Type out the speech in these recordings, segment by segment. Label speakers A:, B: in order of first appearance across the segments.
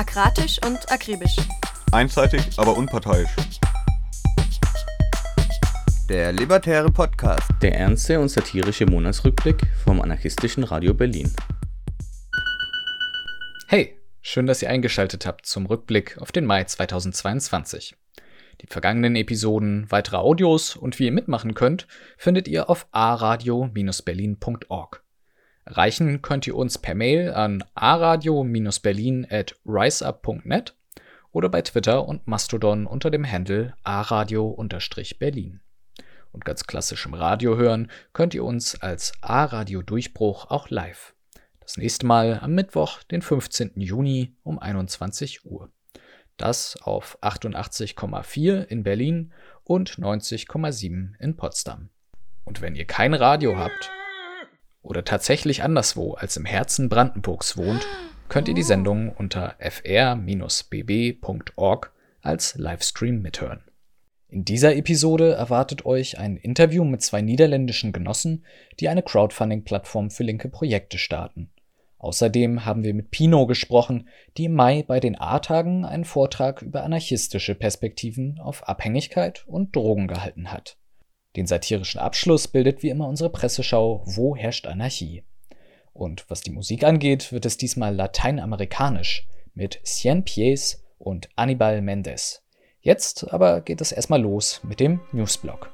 A: Akratisch und akribisch.
B: Einseitig, aber unparteiisch.
C: Der Libertäre Podcast.
D: Der ernste und satirische Monatsrückblick vom anarchistischen Radio Berlin.
E: Hey, schön, dass ihr eingeschaltet habt zum Rückblick auf den Mai 2022. Die vergangenen Episoden, weitere Audios und wie ihr mitmachen könnt, findet ihr auf aradio-berlin.org. Erreichen könnt ihr uns per Mail an aradio-berlin at riseup.net oder bei Twitter und Mastodon unter dem Handle aradio-berlin. Und ganz klassisch im Radio hören könnt ihr uns als A-Radio Durchbruch auch live. Das nächste Mal am Mittwoch, den 15. Juni um 21 Uhr. Das auf 88,4 in Berlin und 90,7 in Potsdam. Und wenn ihr kein Radio habt oder tatsächlich anderswo als im Herzen Brandenburgs wohnt, könnt ihr die Sendung unter fr-bb.org als Livestream mithören. In dieser Episode erwartet euch ein Interview mit zwei niederländischen Genossen, die eine Crowdfunding-Plattform für linke Projekte starten. Außerdem haben wir mit Pino gesprochen, die im Mai bei den A-Tagen einen Vortrag über anarchistische Perspektiven auf Abhängigkeit und Drogen gehalten hat. Den satirischen Abschluss bildet wie immer unsere Presseschau Wo herrscht Anarchie? Und was die Musik angeht, wird es diesmal lateinamerikanisch mit Cien Pies und Anibal Mendes. Jetzt aber geht es erstmal los mit dem Newsblog.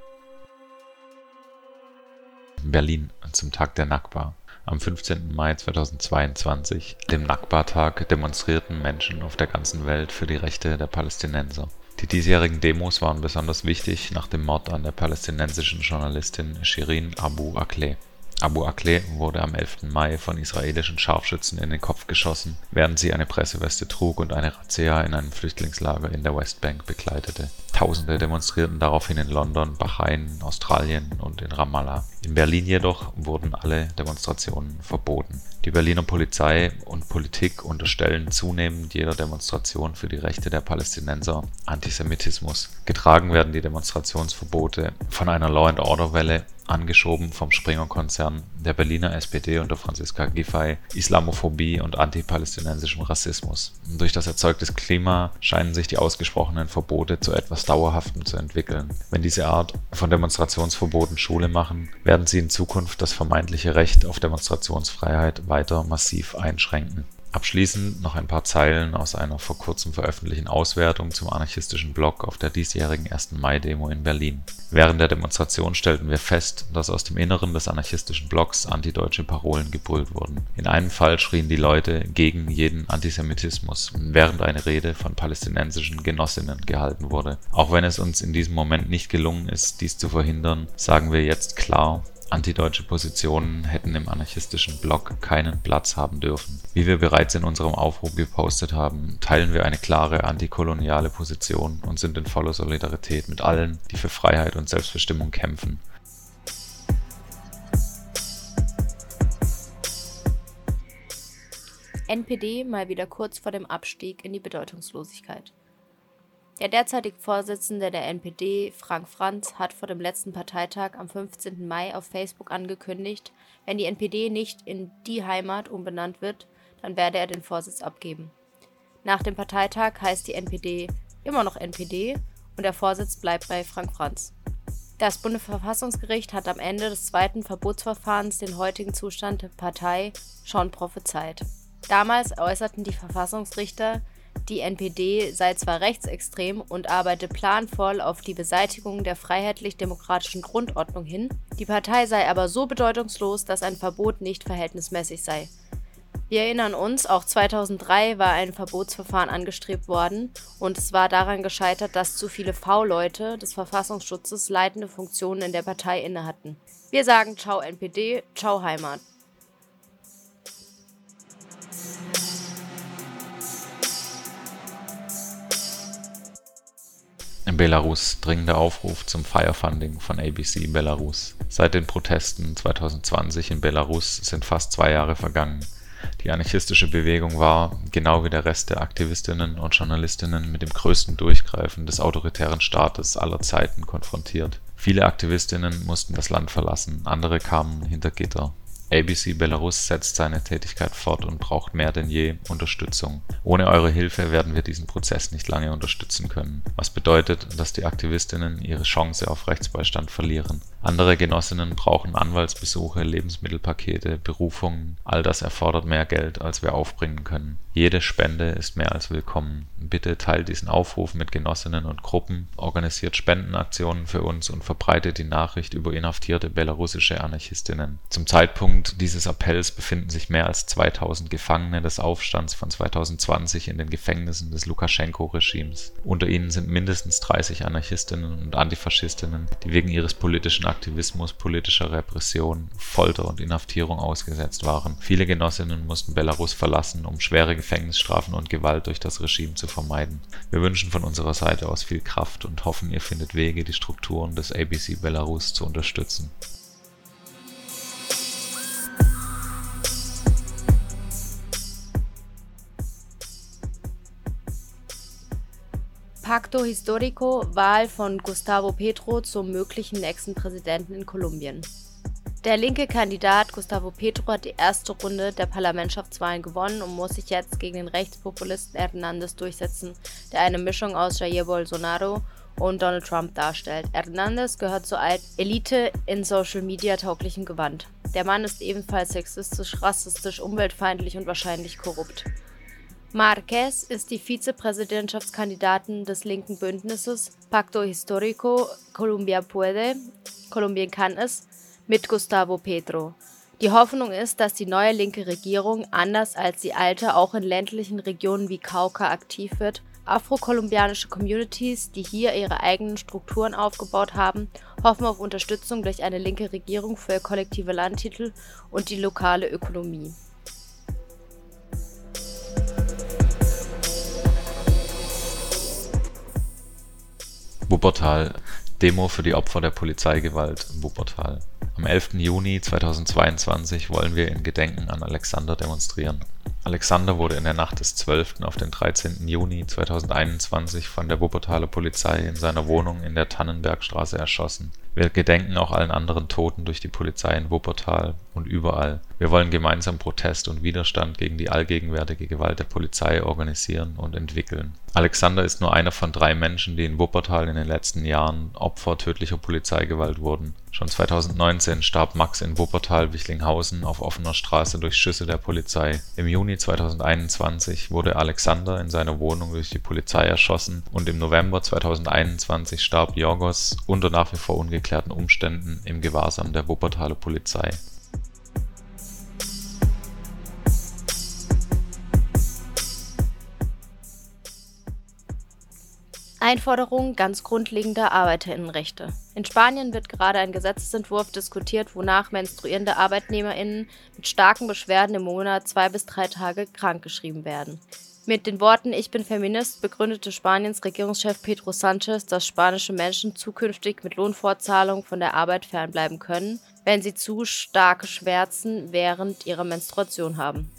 F: Berlin zum Tag der Nakba. Am 15. Mai 2022, dem Nakba-Tag, demonstrierten Menschen auf der ganzen Welt für die Rechte der Palästinenser. Die diesjährigen Demos waren besonders wichtig nach dem Mord an der palästinensischen Journalistin Shirin Abu Akleh. Abu Akleh wurde am 11. Mai von israelischen Scharfschützen in den Kopf geschossen, während sie eine Presseweste trug und eine Razzia in einem Flüchtlingslager in der Westbank begleitete. Tausende demonstrierten daraufhin in London, Bahrain, Australien und in Ramallah. In Berlin jedoch wurden alle Demonstrationen verboten. Die Berliner Polizei und Politik unterstellen zunehmend jeder Demonstration für die Rechte der Palästinenser Antisemitismus. Getragen werden die Demonstrationsverbote von einer Law-and-Order-Welle angeschoben vom Springer-Konzern, der Berliner SPD unter Franziska Giffey, Islamophobie und antipalästinensischem Rassismus. Durch das erzeugte Klima scheinen sich die ausgesprochenen Verbote zu etwas Dauerhaftem zu entwickeln. Wenn diese Art von Demonstrationsverboten Schule machen, werden sie in Zukunft das vermeintliche Recht auf Demonstrationsfreiheit weiter massiv einschränken Abschließend noch ein paar Zeilen aus einer vor kurzem veröffentlichten Auswertung zum anarchistischen Blog auf der diesjährigen 1. Mai-Demo in Berlin. Während der Demonstration stellten wir fest, dass aus dem Inneren des anarchistischen Blogs antideutsche Parolen gebrüllt wurden. In einem Fall schrien die Leute gegen jeden Antisemitismus, während eine Rede von palästinensischen Genossinnen gehalten wurde. Auch wenn es uns in diesem Moment nicht gelungen ist, dies zu verhindern, sagen wir jetzt klar, Antideutsche Positionen hätten im anarchistischen Blog keinen Platz haben dürfen. Wie wir bereits in unserem Aufruf gepostet haben, teilen wir eine klare antikoloniale Position und sind in voller Solidarität mit allen, die für Freiheit und Selbstbestimmung kämpfen.
G: NPD mal wieder kurz vor dem Abstieg in die Bedeutungslosigkeit. Der derzeitige Vorsitzende der NPD, Frank Franz, hat vor dem letzten Parteitag am 15. Mai auf Facebook angekündigt, wenn die NPD nicht in Die Heimat umbenannt wird, dann werde er den Vorsitz abgeben. Nach dem Parteitag heißt die NPD immer noch NPD und der Vorsitz bleibt bei Frank Franz. Das Bundesverfassungsgericht hat am Ende des zweiten Verbotsverfahrens den heutigen Zustand der Partei schon prophezeit. Damals äußerten die Verfassungsrichter, die NPD sei zwar rechtsextrem und arbeite planvoll auf die Beseitigung der freiheitlich-demokratischen Grundordnung hin, die Partei sei aber so bedeutungslos, dass ein Verbot nicht verhältnismäßig sei. Wir erinnern uns, auch 2003 war ein Verbotsverfahren angestrebt worden und es war daran gescheitert, dass zu viele V-Leute des Verfassungsschutzes leitende Funktionen in der Partei innehatten. Wir sagen Ciao NPD, Ciao Heimat.
F: In Belarus dringender Aufruf zum Firefunding von ABC Belarus. Seit den Protesten 2020 in Belarus sind fast zwei Jahre vergangen. Die anarchistische Bewegung war, genau wie der Rest der Aktivistinnen und Journalistinnen, mit dem größten Durchgreifen des autoritären Staates aller Zeiten konfrontiert. Viele Aktivistinnen mussten das Land verlassen, andere kamen hinter Gitter. ABC Belarus setzt seine Tätigkeit fort und braucht mehr denn je Unterstützung. Ohne eure Hilfe werden wir diesen Prozess nicht lange unterstützen können, was bedeutet, dass die Aktivistinnen ihre Chance auf Rechtsbeistand verlieren. Andere Genossinnen brauchen Anwaltsbesuche, Lebensmittelpakete, Berufungen, all das erfordert mehr Geld, als wir aufbringen können. Jede Spende ist mehr als willkommen. Bitte teilt diesen Aufruf mit Genossinnen und Gruppen, organisiert Spendenaktionen für uns und verbreitet die Nachricht über inhaftierte belarussische Anarchistinnen. Zum Zeitpunkt dieses Appells befinden sich mehr als 2000 Gefangene des Aufstands von 2020 in den Gefängnissen des Lukaschenko-Regimes. Unter ihnen sind mindestens 30 Anarchistinnen und Antifaschistinnen, die wegen ihres politischen Aktivismus, politischer Repression, Folter und Inhaftierung ausgesetzt waren. Viele Genossinnen mussten Belarus verlassen, um schwere Gefängnisstrafen und Gewalt durch das Regime zu vermeiden. Wir wünschen von unserer Seite aus viel Kraft und hoffen, ihr findet Wege, die Strukturen des ABC Belarus zu unterstützen.
G: Pacto Histórico Wahl von Gustavo Petro zum möglichen nächsten Präsidenten in Kolumbien. Der linke Kandidat Gustavo Petro hat die erste Runde der Parlamentschaftswahlen gewonnen und muss sich jetzt gegen den Rechtspopulisten Hernández durchsetzen, der eine Mischung aus Jair Bolsonaro und Donald Trump darstellt. Hernández gehört zur Elite in Social Media tauglichem Gewand. Der Mann ist ebenfalls sexistisch, rassistisch, umweltfeindlich und wahrscheinlich korrupt. Marquez ist die Vizepräsidentschaftskandidatin des linken Bündnisses Pacto Histórico Colombia Puede, Kolumbien kann es, mit Gustavo Petro. Die Hoffnung ist, dass die neue linke Regierung, anders als die alte, auch in ländlichen Regionen wie Cauca aktiv wird. Afrokolumbianische Communities, die hier ihre eigenen Strukturen aufgebaut haben, hoffen auf Unterstützung durch eine linke Regierung für kollektive Landtitel und die lokale Ökonomie.
F: Wuppertal Demo für die Opfer der Polizeigewalt in Wuppertal. Am 11. Juni 2022 wollen wir in Gedenken an Alexander demonstrieren. Alexander wurde in der Nacht des 12. auf den 13. Juni 2021 von der Wuppertaler Polizei in seiner Wohnung in der Tannenbergstraße erschossen. Wir gedenken auch allen anderen Toten durch die Polizei in Wuppertal und überall. Wir wollen gemeinsam Protest und Widerstand gegen die allgegenwärtige Gewalt der Polizei organisieren und entwickeln. Alexander ist nur einer von drei Menschen, die in Wuppertal in den letzten Jahren Opfer tödlicher Polizeigewalt wurden. Schon 2019 starb Max in Wuppertal-Wichlinghausen auf offener Straße durch Schüsse der Polizei. Im Juni 2021 wurde Alexander in seiner Wohnung durch die Polizei erschossen und im November 2021 starb Jorgos unter nach wie vor ungeklärten Umständen im Gewahrsam der Wuppertaler Polizei.
G: Einforderung ganz grundlegender Arbeiterinnenrechte. In Spanien wird gerade ein Gesetzentwurf diskutiert, wonach menstruierende Arbeitnehmerinnen mit starken Beschwerden im Monat zwei bis drei Tage krankgeschrieben werden. Mit den Worten Ich bin Feminist begründete Spaniens Regierungschef Pedro Sanchez, dass spanische Menschen zukünftig mit Lohnfortzahlung von der Arbeit fernbleiben können, wenn sie zu starke Schmerzen während ihrer Menstruation haben.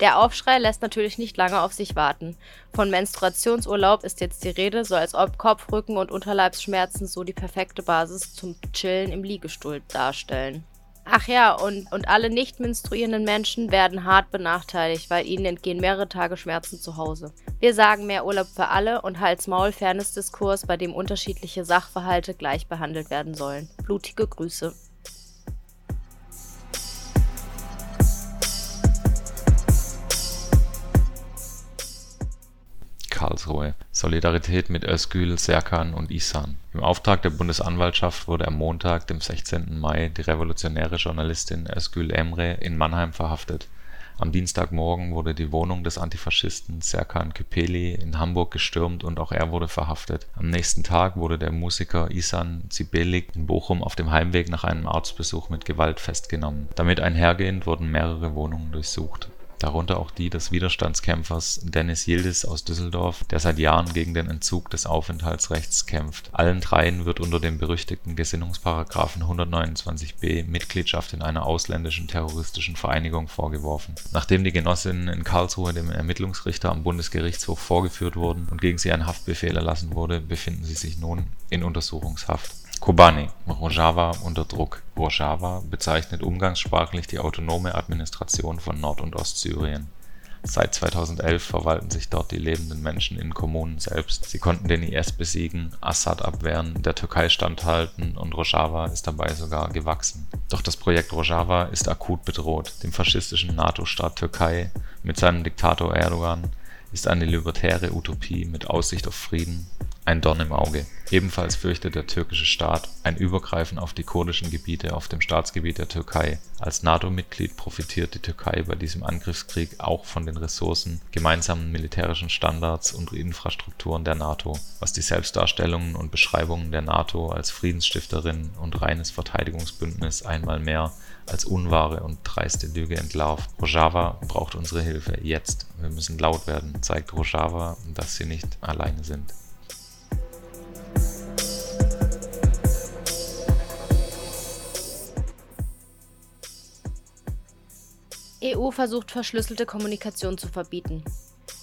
G: Der Aufschrei lässt natürlich nicht lange auf sich warten. Von Menstruationsurlaub ist jetzt die Rede, so als ob Kopf, Rücken und Unterleibsschmerzen so die perfekte Basis zum Chillen im Liegestuhl darstellen. Ach ja, und, und alle nicht menstruierenden Menschen werden hart benachteiligt, weil ihnen entgehen mehrere Tage Schmerzen zu Hause. Wir sagen mehr Urlaub für alle und Hals-Maul-Fairness-Diskurs, bei dem unterschiedliche Sachverhalte gleich behandelt werden sollen. Blutige Grüße.
F: Karlsruhe. Solidarität mit Özgül, Serkan und Ihsan. Im Auftrag der Bundesanwaltschaft wurde am Montag, dem 16. Mai, die revolutionäre Journalistin Özgül Emre in Mannheim verhaftet. Am Dienstagmorgen wurde die Wohnung des Antifaschisten Serkan Küpeli in Hamburg gestürmt und auch er wurde verhaftet. Am nächsten Tag wurde der Musiker Isan Zibelik in Bochum auf dem Heimweg nach einem Arztbesuch mit Gewalt festgenommen. Damit einhergehend wurden mehrere Wohnungen durchsucht darunter auch die des Widerstandskämpfers Dennis Yildiz aus Düsseldorf, der seit Jahren gegen den Entzug des Aufenthaltsrechts kämpft. Allen dreien wird unter dem berüchtigten Gesinnungsparagraphen 129b Mitgliedschaft in einer ausländischen terroristischen Vereinigung vorgeworfen. Nachdem die Genossinnen in Karlsruhe dem Ermittlungsrichter am Bundesgerichtshof vorgeführt wurden und gegen sie ein Haftbefehl erlassen wurde, befinden sie sich nun in Untersuchungshaft Kobani Rojava unter Druck Rojava bezeichnet umgangssprachlich die autonome Administration von Nord und Ostsyrien Seit 2011 verwalten sich dort die lebenden Menschen in Kommunen selbst. Sie konnten den IS besiegen, Assad abwehren, der Türkei standhalten und Rojava ist dabei sogar gewachsen. Doch das Projekt Rojava ist akut bedroht. Dem faschistischen NATO-Staat Türkei mit seinem Diktator Erdogan ist eine libertäre Utopie mit Aussicht auf Frieden ein Dorn im Auge. Ebenfalls fürchtet der türkische Staat ein Übergreifen auf die kurdischen Gebiete auf dem Staatsgebiet der Türkei. Als NATO-Mitglied profitiert die Türkei bei diesem Angriffskrieg auch von den Ressourcen, gemeinsamen militärischen Standards und Infrastrukturen der NATO, was die Selbstdarstellungen und Beschreibungen der NATO als Friedensstifterin und reines Verteidigungsbündnis einmal mehr als unwahre und dreiste Lüge entlarvt. Rojava braucht unsere Hilfe jetzt. Wir müssen laut werden, zeigt Rojava, dass sie nicht alleine sind.
G: EU versucht verschlüsselte Kommunikation zu verbieten.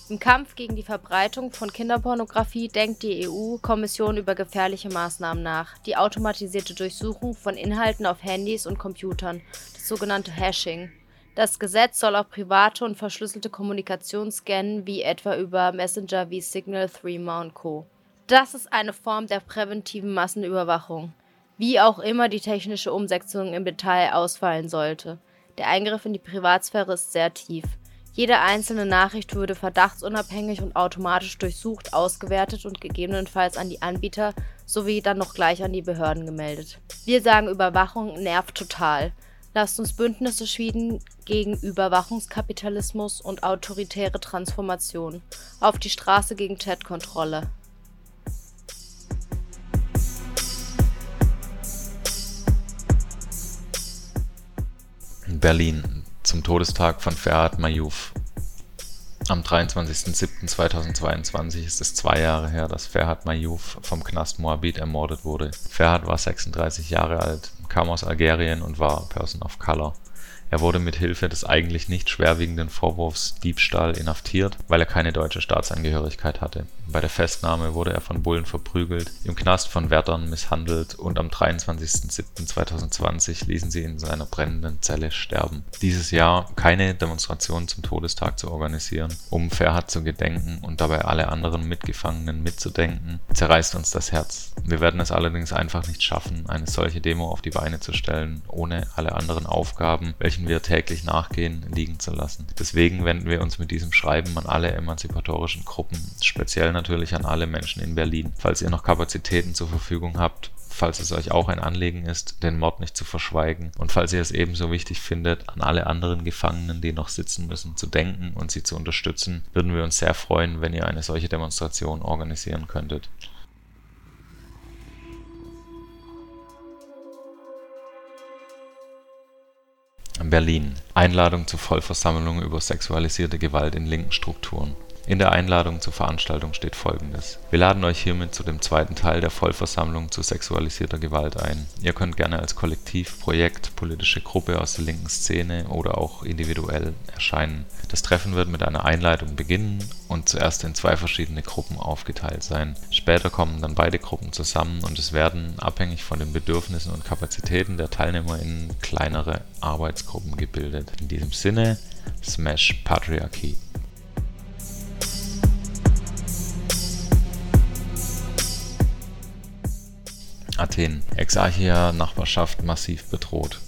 G: Im Kampf gegen die Verbreitung von Kinderpornografie denkt die EU-Kommission über gefährliche Maßnahmen nach. Die automatisierte Durchsuchung von Inhalten auf Handys und Computern, das sogenannte Hashing. Das Gesetz soll auch private und verschlüsselte Kommunikation scannen, wie etwa über Messenger wie Signal, Threema und Co. Das ist eine Form der präventiven Massenüberwachung, wie auch immer die technische Umsetzung im Detail ausfallen sollte. Der Eingriff in die Privatsphäre ist sehr tief. Jede einzelne Nachricht würde verdachtsunabhängig und automatisch durchsucht, ausgewertet und gegebenenfalls an die Anbieter sowie dann noch gleich an die Behörden gemeldet. Wir sagen, Überwachung nervt total. Lasst uns Bündnisse schmieden gegen Überwachungskapitalismus und autoritäre Transformation. Auf die Straße gegen Chatkontrolle.
F: Berlin zum Todestag von Ferhat Mayouf. Am 23.07.2022 ist es zwei Jahre her, dass Ferhat Mayouf vom Knast Moabit ermordet wurde. Ferhat war 36 Jahre alt, kam aus Algerien und war Person of Color. Er wurde mit Hilfe des eigentlich nicht schwerwiegenden Vorwurfs Diebstahl inhaftiert, weil er keine deutsche Staatsangehörigkeit hatte. Bei der Festnahme wurde er von Bullen verprügelt, im Knast von Wärtern misshandelt und am 23.07.2020 ließen sie in seiner brennenden Zelle sterben. Dieses Jahr keine Demonstration zum Todestag zu organisieren, um Ferhat zu gedenken und dabei alle anderen Mitgefangenen mitzudenken, zerreißt uns das Herz. Wir werden es allerdings einfach nicht schaffen, eine solche Demo auf die Beine zu stellen, ohne alle anderen Aufgaben, welchen welchen wir täglich nachgehen, liegen zu lassen. Deswegen wenden wir uns mit diesem Schreiben an alle emanzipatorischen Gruppen, speziell natürlich an alle Menschen in Berlin. Falls ihr noch Kapazitäten zur Verfügung habt, falls es euch auch ein Anliegen ist, den Mord nicht zu verschweigen und falls ihr es ebenso wichtig findet, an alle anderen Gefangenen, die noch sitzen müssen, zu denken und sie zu unterstützen, würden wir uns sehr freuen, wenn ihr eine solche Demonstration organisieren könntet. Berlin. Einladung zur Vollversammlung über sexualisierte Gewalt in linken Strukturen. In der Einladung zur Veranstaltung steht folgendes: Wir laden euch hiermit zu dem zweiten Teil der Vollversammlung zu sexualisierter Gewalt ein. Ihr könnt gerne als Kollektiv, Projekt, politische Gruppe aus der linken Szene oder auch individuell erscheinen. Das Treffen wird mit einer Einleitung beginnen und zuerst in zwei verschiedene Gruppen aufgeteilt sein. Später kommen dann beide Gruppen zusammen und es werden, abhängig von den Bedürfnissen und Kapazitäten der TeilnehmerInnen, kleinere Arbeitsgruppen gebildet. In diesem Sinne, Smash Patriarchy! Athen. Exarchia-Nachbarschaft massiv bedroht.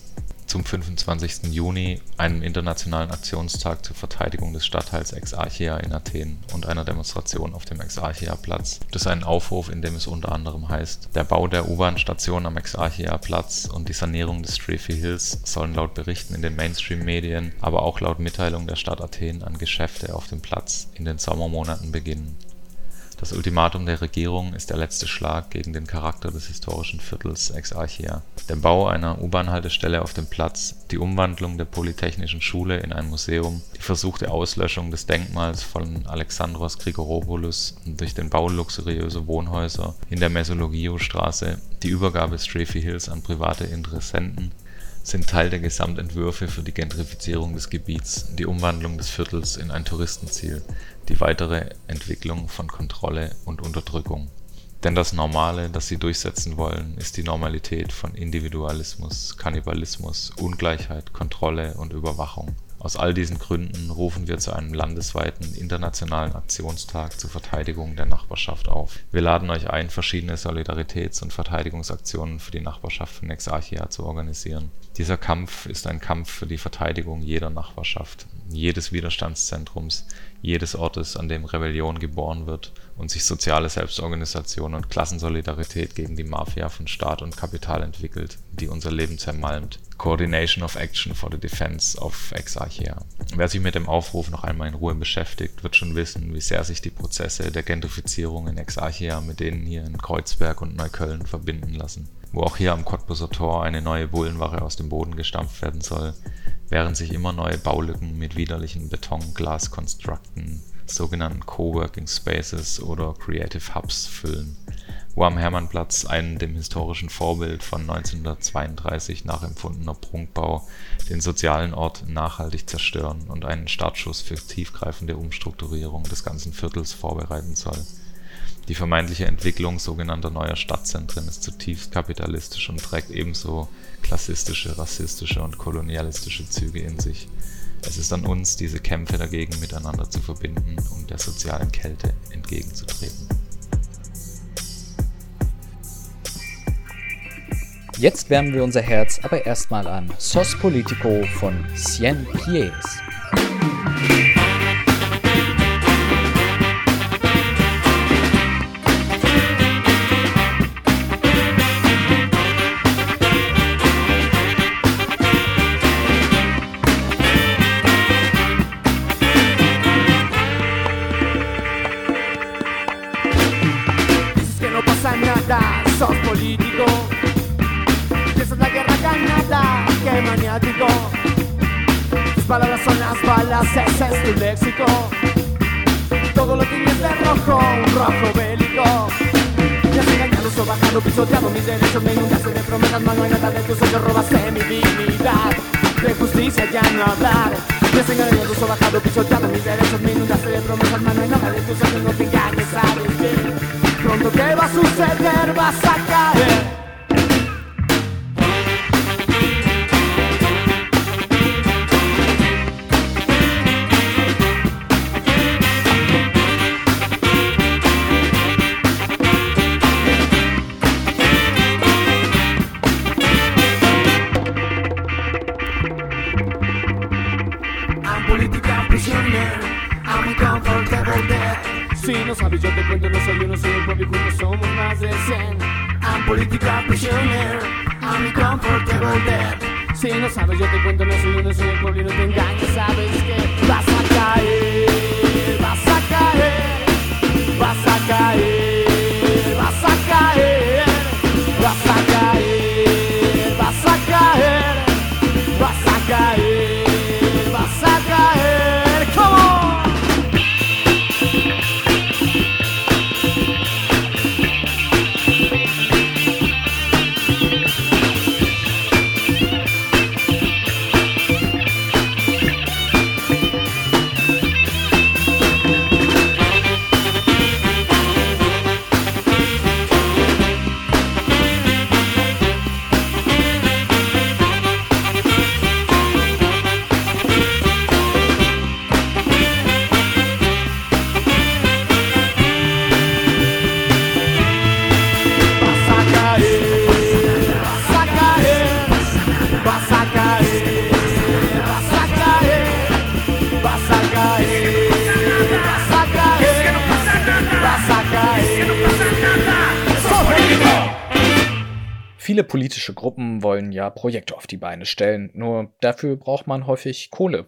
F: Zum 25. Juni, einem internationalen Aktionstag zur Verteidigung des Stadtteils Exarchia in Athen und einer Demonstration auf dem Exarchia-Platz, gibt es einen Aufruf, in dem es unter anderem heißt: Der Bau der U-Bahn-Station am Exarchia-Platz und die Sanierung des Strefy Hills sollen laut Berichten in den Mainstream-Medien, aber auch laut Mitteilung der Stadt Athen an Geschäfte auf dem Platz in den Sommermonaten beginnen das Ultimatum der Regierung ist der letzte Schlag gegen den Charakter des historischen Viertels Exarchia. Der Bau einer U-Bahn-Haltestelle auf dem Platz, die Umwandlung der Polytechnischen Schule in ein Museum, die versuchte Auslöschung des Denkmals von Alexandros Grigoropoulos durch den Bau luxuriöser Wohnhäuser in der Mesologiou-Straße, die Übergabe Strefy Hills an private Interessenten sind Teil der Gesamtentwürfe für die Gentrifizierung des Gebiets, die Umwandlung des Viertels in ein Touristenziel, die weitere Entwicklung von Kontrolle und Unterdrückung. Denn das Normale, das sie durchsetzen wollen, ist die Normalität von Individualismus, Kannibalismus, Ungleichheit, Kontrolle und Überwachung. Aus all diesen Gründen rufen wir zu einem landesweiten internationalen Aktionstag zur Verteidigung der Nachbarschaft auf. Wir laden euch ein, verschiedene Solidaritäts und Verteidigungsaktionen für die Nachbarschaft von Exarchia zu organisieren. Dieser Kampf ist ein Kampf für die Verteidigung jeder Nachbarschaft, jedes Widerstandszentrums, jedes Ortes, an dem Rebellion geboren wird und sich soziale Selbstorganisation und Klassensolidarität gegen die Mafia von Staat und Kapital entwickelt, die unser Leben zermalmt. Coordination of Action for the Defense of Exarchia. Wer sich mit dem Aufruf noch einmal in Ruhe beschäftigt, wird schon wissen, wie sehr sich die Prozesse der Gentrifizierung in Exarchia mit denen hier in Kreuzberg und Neukölln verbinden lassen. Wo auch hier am Cottbuser Tor eine neue Bullenwache aus dem Boden gestampft werden soll, während sich immer neue Baulücken mit widerlichen Beton-Glas-Konstrukten, sogenannten Coworking Spaces oder Creative Hubs füllen wo am Hermannplatz ein dem historischen Vorbild von 1932 nachempfundener Prunkbau den sozialen Ort nachhaltig zerstören und einen Startschuss für tiefgreifende Umstrukturierung des ganzen Viertels vorbereiten soll. Die vermeintliche Entwicklung sogenannter neuer Stadtzentren ist zutiefst kapitalistisch und trägt ebenso klassistische, rassistische und kolonialistische Züge in sich. Es ist an uns, diese Kämpfe dagegen miteinander zu verbinden, um der sozialen Kälte entgegenzutreten.
E: Jetzt wärmen wir unser Herz aber erstmal an Sos Politico von Cien Pies.
A: Son las balas, ese es tu léxico. Todo lo tienes de rojo, un rojo bélico. Me has engañado, sobajado, pisoteado mis derechos, me inundaste de promesas, mal no hay nada de tus ojos, robaste mi dignidad. De justicia ya no hablar. Me has engañado, sobajado, pisoteado mis derechos, me inundaste de promesas, mal no hay nada de tus ojos, no te engañes, sabes que pronto que va a suceder, vas a caer. I'm politica prisoner, I'm uncomfortable there. Si no sabes, yo te cuento, no soy uno, soy el pueblo no te
E: Viele politische Gruppen wollen ja Projekte auf die Beine stellen, nur dafür braucht man häufig Kohle.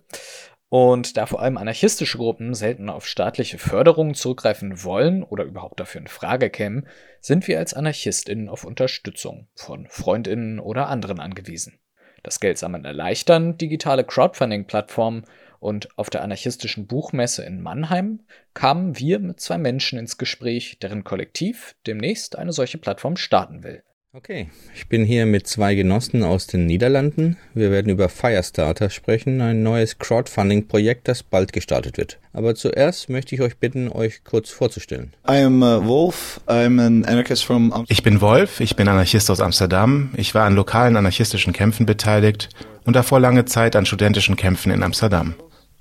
E: Und da vor allem anarchistische Gruppen selten auf staatliche Förderung zurückgreifen wollen oder überhaupt dafür in Frage kämen, sind wir als AnarchistInnen auf Unterstützung von FreundInnen oder anderen angewiesen. Das Geld sammeln erleichtern digitale Crowdfunding-Plattformen und auf der anarchistischen Buchmesse in Mannheim kamen wir mit zwei Menschen ins Gespräch, deren Kollektiv demnächst eine solche Plattform starten will.
D: Okay, ich bin hier mit zwei Genossen aus den Niederlanden. Wir werden über Firestarter sprechen, ein neues Crowdfunding-Projekt, das bald gestartet wird. Aber zuerst möchte ich euch bitten, euch kurz vorzustellen.
H: I am Wolf. I'm an anarchist from Am
I: Ich bin Wolf, ich bin Anarchist aus Amsterdam. Ich war an lokalen anarchistischen Kämpfen beteiligt und davor lange Zeit an studentischen Kämpfen in Amsterdam.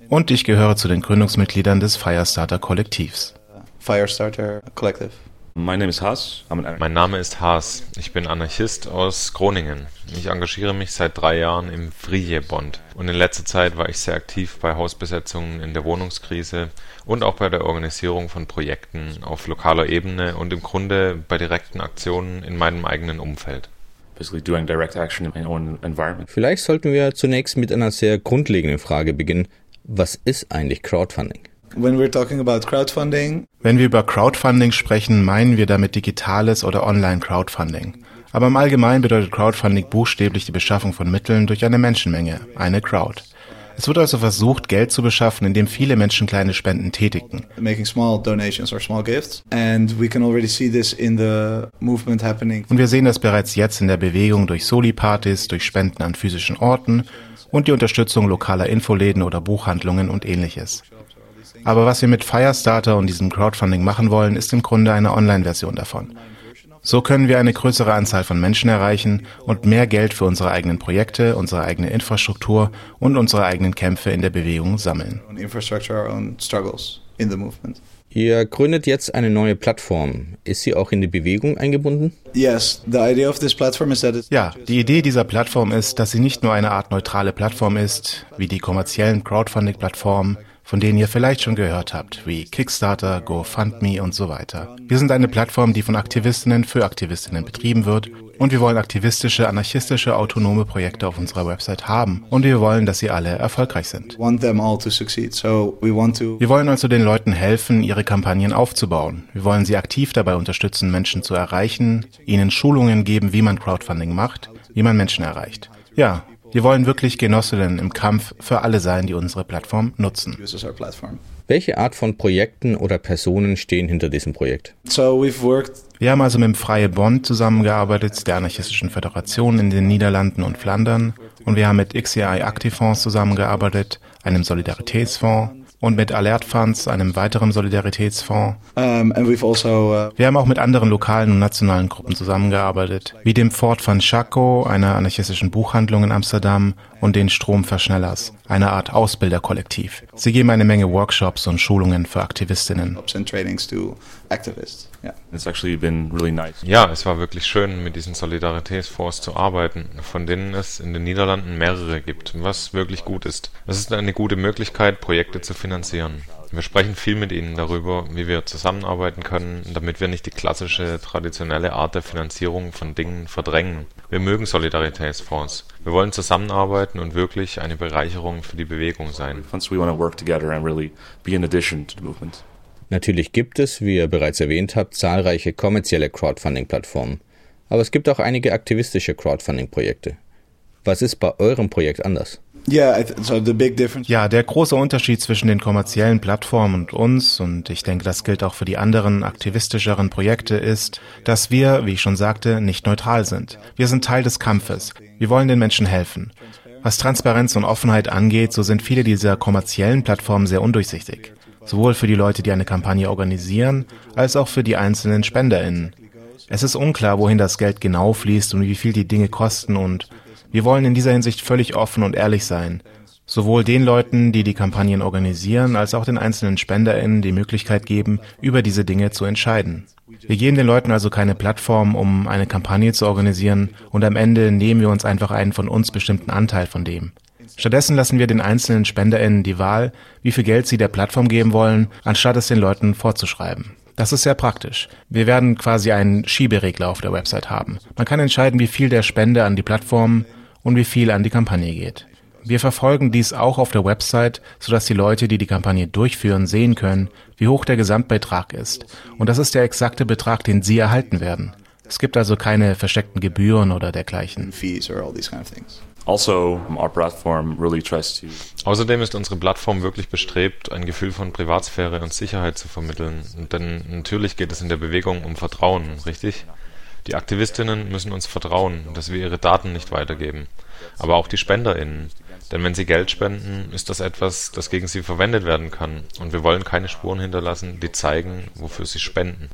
I: Und ich gehöre zu den Gründungsmitgliedern des Firestarter Kollektivs.
H: Firestarter Collective.
B: My name is Haas.
F: Mein Name ist Haas. Ich bin Anarchist aus Groningen. Ich engagiere mich seit drei Jahren im Vrije-Bond. Und in letzter Zeit war ich sehr aktiv bei Hausbesetzungen in der Wohnungskrise und auch bei der Organisierung von Projekten auf lokaler Ebene und im Grunde bei direkten Aktionen in meinem eigenen Umfeld.
D: Vielleicht sollten wir zunächst mit einer sehr grundlegenden Frage beginnen. Was ist eigentlich Crowdfunding?
H: When we're talking about crowdfunding,
I: Wenn wir über Crowdfunding sprechen, meinen wir damit digitales oder Online-Crowdfunding. Aber im Allgemeinen bedeutet Crowdfunding buchstäblich die Beschaffung von Mitteln durch eine Menschenmenge, eine Crowd. Es wird also versucht, Geld zu beschaffen, indem viele Menschen kleine Spenden tätigen.
H: making small donations or small gifts. And we can already see this in the movement happening.
I: Und wir sehen das bereits jetzt in der Bewegung durch Soli-Partys, durch Spenden an physischen Orten und die Unterstützung lokaler Infoläden oder Buchhandlungen und ähnliches. Aber was wir mit Firestarter und diesem Crowdfunding machen wollen, ist im Grunde eine Online-Version davon. So können wir eine größere Anzahl von Menschen erreichen und mehr Geld für unsere eigenen Projekte, unsere eigene Infrastruktur und unsere eigenen Kämpfe in der Bewegung sammeln.
D: Ihr gründet jetzt eine neue Plattform. Ist sie auch in die Bewegung eingebunden?
H: Yes, the idea of this platform is that it's
I: Ja, die Idee dieser Plattform ist, dass sie nicht nur eine Art neutrale Plattform ist, wie die kommerziellen Crowdfunding-Plattformen, von denen ihr vielleicht schon gehört habt, wie Kickstarter, GoFundMe und so weiter. Wir sind eine Plattform, die von Aktivistinnen für Aktivistinnen betrieben wird und wir wollen aktivistische, anarchistische, autonome Projekte auf unserer Website haben und wir wollen, dass sie alle erfolgreich sind. Wir wollen also den Leuten helfen, ihre Kampagnen aufzubauen. Wir wollen sie aktiv dabei unterstützen, Menschen zu erreichen, ihnen Schulungen geben, wie man Crowdfunding macht, wie man Menschen erreicht. Ja, wir wollen wirklich Genossinnen im Kampf für alle sein, die unsere Plattform nutzen.
D: Welche Art von Projekten oder Personen stehen hinter diesem Projekt?
I: Wir haben also mit dem Freie Bond zusammengearbeitet, der anarchistischen Föderation in den Niederlanden und Flandern. Und wir haben mit XCI Aktivfonds zusammengearbeitet, einem Solidaritätsfonds. Und mit Alert Funds, einem weiteren Solidaritätsfonds.
H: um, also uh,
I: Wir haben auch mit anderen lokalen und nationalen Gruppen zusammengearbeitet, wie dem Fort van Chaco, einer anarchistischen Buchhandlung in Amsterdam, und den Stromverschnellers, einer Art Ausbilderkollektiv. Sie geben eine Menge Workshops und Schulungen für Aktivistinnen.
H: ups and trainings to activists. Yeah.
B: It's actually been really nice.
F: Ja, es war wirklich schön, mit diesen Solidaritätsfonds zu arbeiten, von denen es in den Niederlanden mehrere gibt, was wirklich gut ist. Es ist eine gute Möglichkeit, Projekte zu finanzieren. Wir sprechen viel mit ihnen darüber, wie wir zusammenarbeiten können, damit wir nicht die klassische, traditionelle Art der Finanzierung von Dingen verdrängen. Wir mögen Solidaritätsfonds. Wir wollen zusammenarbeiten und wirklich eine Bereicherung für die Bewegung sein.
D: Natürlich gibt es, wie ihr bereits erwähnt habt, zahlreiche kommerzielle Crowdfunding-Plattformen. Aber es gibt auch einige aktivistische Crowdfunding-Projekte. Was ist bei eurem Projekt anders?
I: Ja, der große Unterschied zwischen den kommerziellen Plattformen und uns, und ich denke, das gilt auch für die anderen aktivistischeren Projekte, ist, dass wir, wie ich schon sagte, nicht neutral sind. Wir sind Teil des Kampfes. Wir wollen den Menschen helfen. Was Transparenz und Offenheit angeht, so sind viele dieser kommerziellen Plattformen sehr undurchsichtig. Sowohl für die Leute, die eine Kampagne organisieren, als auch für die einzelnen SpenderInnen. Es ist unklar, wohin das Geld genau fließt und wie viel die Dinge kosten und wir wollen in dieser Hinsicht völlig offen und ehrlich sein. Sowohl den Leuten, die die Kampagnen organisieren, als auch den einzelnen SpenderInnen die Möglichkeit geben, über diese Dinge zu entscheiden. Wir geben den Leuten also keine Plattform, um eine Kampagne zu organisieren und am Ende nehmen wir uns einfach einen von uns bestimmten Anteil von dem. Stattdessen lassen wir den einzelnen SpenderInnen die Wahl, wie viel Geld sie der Plattform geben wollen, anstatt es den Leuten vorzuschreiben. Das ist sehr praktisch. Wir werden quasi einen Schieberegler auf der Website haben. Man kann entscheiden, wie viel der Spende an die Plattform und wie viel an die Kampagne geht. Wir verfolgen dies auch auf der Website, sodass die Leute, die die Kampagne durchführen, sehen können, wie hoch der Gesamtbetrag ist. Und das ist der exakte Betrag, den sie erhalten werden. Es gibt also keine versteckten Gebühren oder dergleichen.
B: Also, our platform really tries to
F: Außerdem ist unsere Plattform wirklich bestrebt, ein Gefühl von Privatsphäre und Sicherheit zu vermitteln. Denn natürlich geht es in der Bewegung um Vertrauen, richtig? Die Aktivistinnen müssen uns vertrauen, dass wir ihre Daten nicht weitergeben, aber auch die SpenderInnen. Denn wenn sie Geld spenden, ist das etwas, das gegen sie verwendet werden kann, und wir wollen keine Spuren hinterlassen, die zeigen, wofür sie spenden.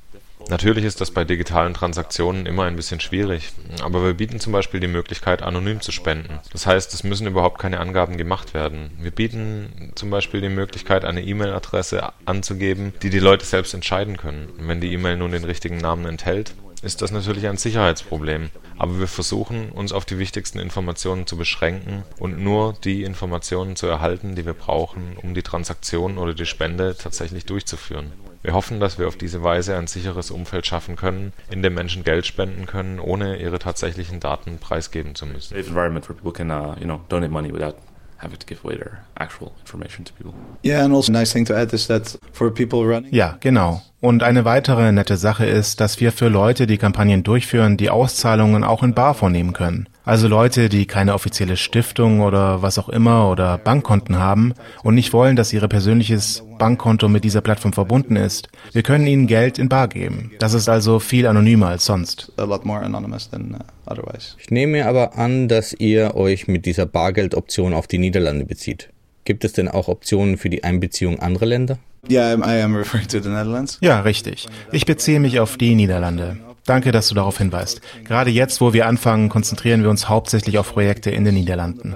F: Natürlich ist das bei digitalen Transaktionen immer ein bisschen schwierig, aber wir bieten zum Beispiel die Möglichkeit, anonym zu spenden. Das heißt, es müssen überhaupt keine Angaben gemacht werden. Wir bieten zum Beispiel die Möglichkeit, eine E-Mail-Adresse anzugeben, die die Leute selbst entscheiden können. wenn die E-Mail nun den richtigen Namen enthält, ist das natürlich ein Sicherheitsproblem. Aber wir versuchen, uns auf die wichtigsten Informationen zu beschränken und nur die Informationen zu erhalten, die wir brauchen, um die Transaktion oder die Spende tatsächlich durchzuführen. Wir hoffen, dass wir auf diese Weise ein sicheres Umfeld schaffen können, in dem Menschen Geld spenden können, ohne ihre tatsächlichen Daten preisgeben zu müssen.
B: Safe environment where people can, uh, you know, donate money without having to give away their actual information to people.
H: Yeah, and also a nice thing to add is that for people running.
I: Ja, genau. Und eine weitere nette Sache ist, dass wir für Leute, die Kampagnen durchführen, die Auszahlungen auch in Bar vornehmen können. Also Leute, die keine offizielle Stiftung oder was auch immer oder Bankkonten haben und nicht wollen, dass ihre persönliches Bankkonto mit dieser Plattform verbunden ist. Wir können ihnen Geld in Bar geben. Das ist also viel anonymer als sonst.
H: A lot more anonymous than uh, otherwise.
D: Ich nehme aber an, dass ihr euch mit dieser Bargeldoption auf die Niederlande bezieht. Gibt es denn auch Optionen für die Einbeziehung anderer Länder?
H: Yeah, I am referring to the Netherlands.
I: Ja, richtig. Ich beziehe mich auf die Niederlande. Danke, dass du darauf hinweist. Gerade jetzt, wo wir anfangen, konzentrieren wir uns hauptsächlich auf Projekte in den Niederlanden.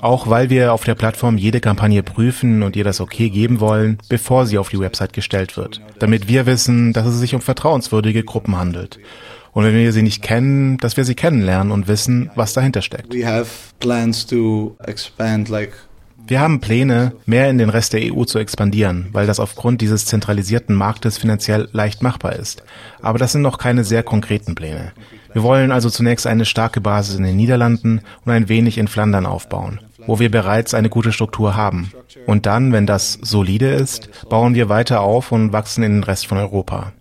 I: Auch weil wir auf der Plattform jede Kampagne prüfen und ihr das okay geben wollen, bevor sie auf die Website gestellt wird. Damit wir wissen, dass es sich um vertrauenswürdige Gruppen handelt. Und wenn wir sie nicht kennen, dass wir sie kennenlernen und wissen, was dahinter steckt.
H: We have plans to expand like
I: Wir haben Pläne, mehr in den Rest der EU zu expandieren, weil das aufgrund dieses zentralisierten Marktes finanziell leicht machbar ist. Aber das sind noch keine sehr konkreten Pläne. Wir wollen also zunächst eine starke Basis in den Niederlanden und ein wenig in Flandern aufbauen, wo wir bereits eine gute Struktur haben. Und dann, wenn das solide ist, bauen wir weiter auf und wachsen in den Rest von Europa.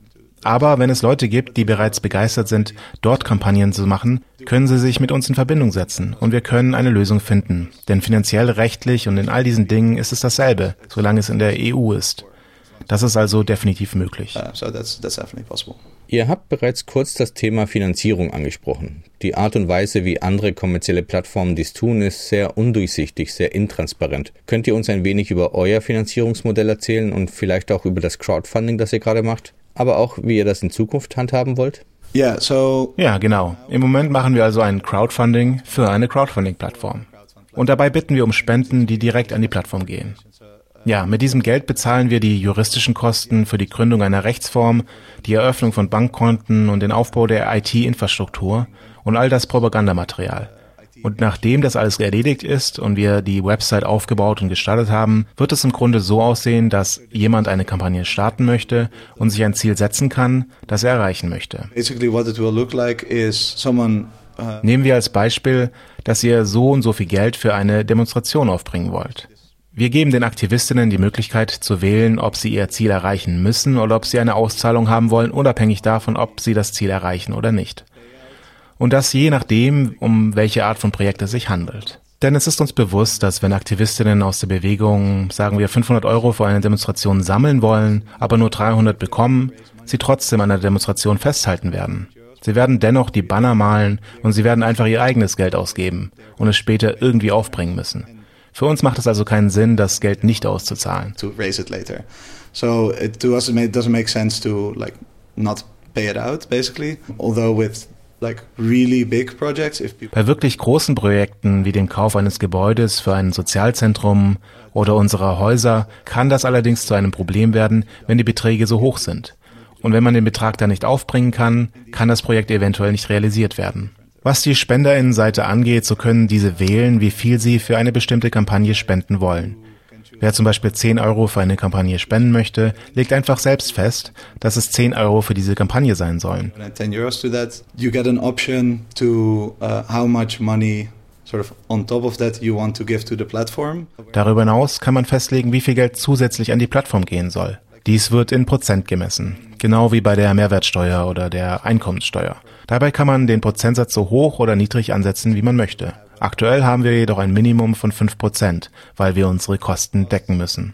I: Aber wenn es Leute gibt, die bereits begeistert sind, dort Kampagnen zu machen, können sie sich mit uns in Verbindung setzen und wir können eine Lösung finden. Denn finanziell, rechtlich und in all diesen Dingen ist es dasselbe, solange es in der EU ist. Das ist also definitiv möglich.
H: uh, so that's that's definitely possible.
D: Ihr habt bereits kurz das Thema Finanzierung angesprochen. Die Art und Weise, wie andere kommerzielle Plattformen dies tun, ist sehr undurchsichtig, sehr intransparent. Könnt ihr uns ein wenig über euer Finanzierungsmodell erzählen und vielleicht auch über das Crowdfunding, das ihr gerade macht? Aber auch, wie ihr das in Zukunft handhaben wollt?
H: Yeah, so
I: Ja, genau. Im Moment machen wir also ein Crowdfunding für eine Crowdfunding-Plattform. Und dabei bitten wir um Spenden, die direkt an die Plattform gehen. Ja, mit diesem Geld bezahlen wir die juristischen Kosten für die Gründung einer Rechtsform, die Eröffnung von Bankkonten und den Aufbau der IT-Infrastruktur und all das Propagandamaterial. Und nachdem das alles erledigt ist und wir die Website aufgebaut und gestartet haben, wird es im Grunde so aussehen, dass jemand eine Kampagne starten möchte und sich ein Ziel setzen kann, das er erreichen möchte.
H: uh,
I: Nehmen wir als Beispiel, dass ihr so und so viel Geld für eine Demonstration aufbringen wollt. Wir geben den Aktivistinnen die Möglichkeit zu wählen, ob sie ihr Ziel erreichen müssen oder ob sie eine Auszahlung haben wollen, unabhängig davon, ob sie das Ziel erreichen oder nicht. Und das je nachdem, um welche Art von Projekt es sich handelt. Denn es ist uns bewusst, dass wenn Aktivistinnen aus der Bewegung, sagen wir 500 Euro für eine Demonstration sammeln wollen, aber nur 300 bekommen, sie trotzdem an der Demonstration festhalten werden. Sie werden dennoch die Banner malen und sie werden einfach ihr eigenes Geld ausgeben und es später irgendwie aufbringen müssen. Für uns macht es also keinen Sinn, das Geld nicht auszuzahlen.
H: not pay it out basically. Although with
I: Bei wirklich großen Projekten wie dem Kauf eines Gebäudes für ein Sozialzentrum oder unserer Häuser kann das allerdings zu einem Problem werden, wenn die Beträge so hoch sind. Und wenn man den Betrag dann nicht aufbringen kann, kann das Projekt eventuell nicht realisiert werden. Was die Spenderinnenseite angeht, so können diese wählen, wie viel sie für eine bestimmte Kampagne spenden wollen. Wer zum Beispiel 10 Euro für eine Kampagne spenden möchte, legt einfach selbst fest, dass es 10 Euro für diese Kampagne sein sollen.
H: add 10 euros to that, you get an option to uh.
I: Darüber hinaus kann man festlegen, wie viel Geld zusätzlich an die Plattform gehen soll. Dies wird in Prozent gemessen, genau wie bei der Mehrwertsteuer oder der Einkommenssteuer. Dabei kann man den Prozentsatz so hoch oder niedrig ansetzen, wie man möchte. Aktuell haben wir jedoch ein Minimum von 5%, weil wir unsere Kosten decken müssen.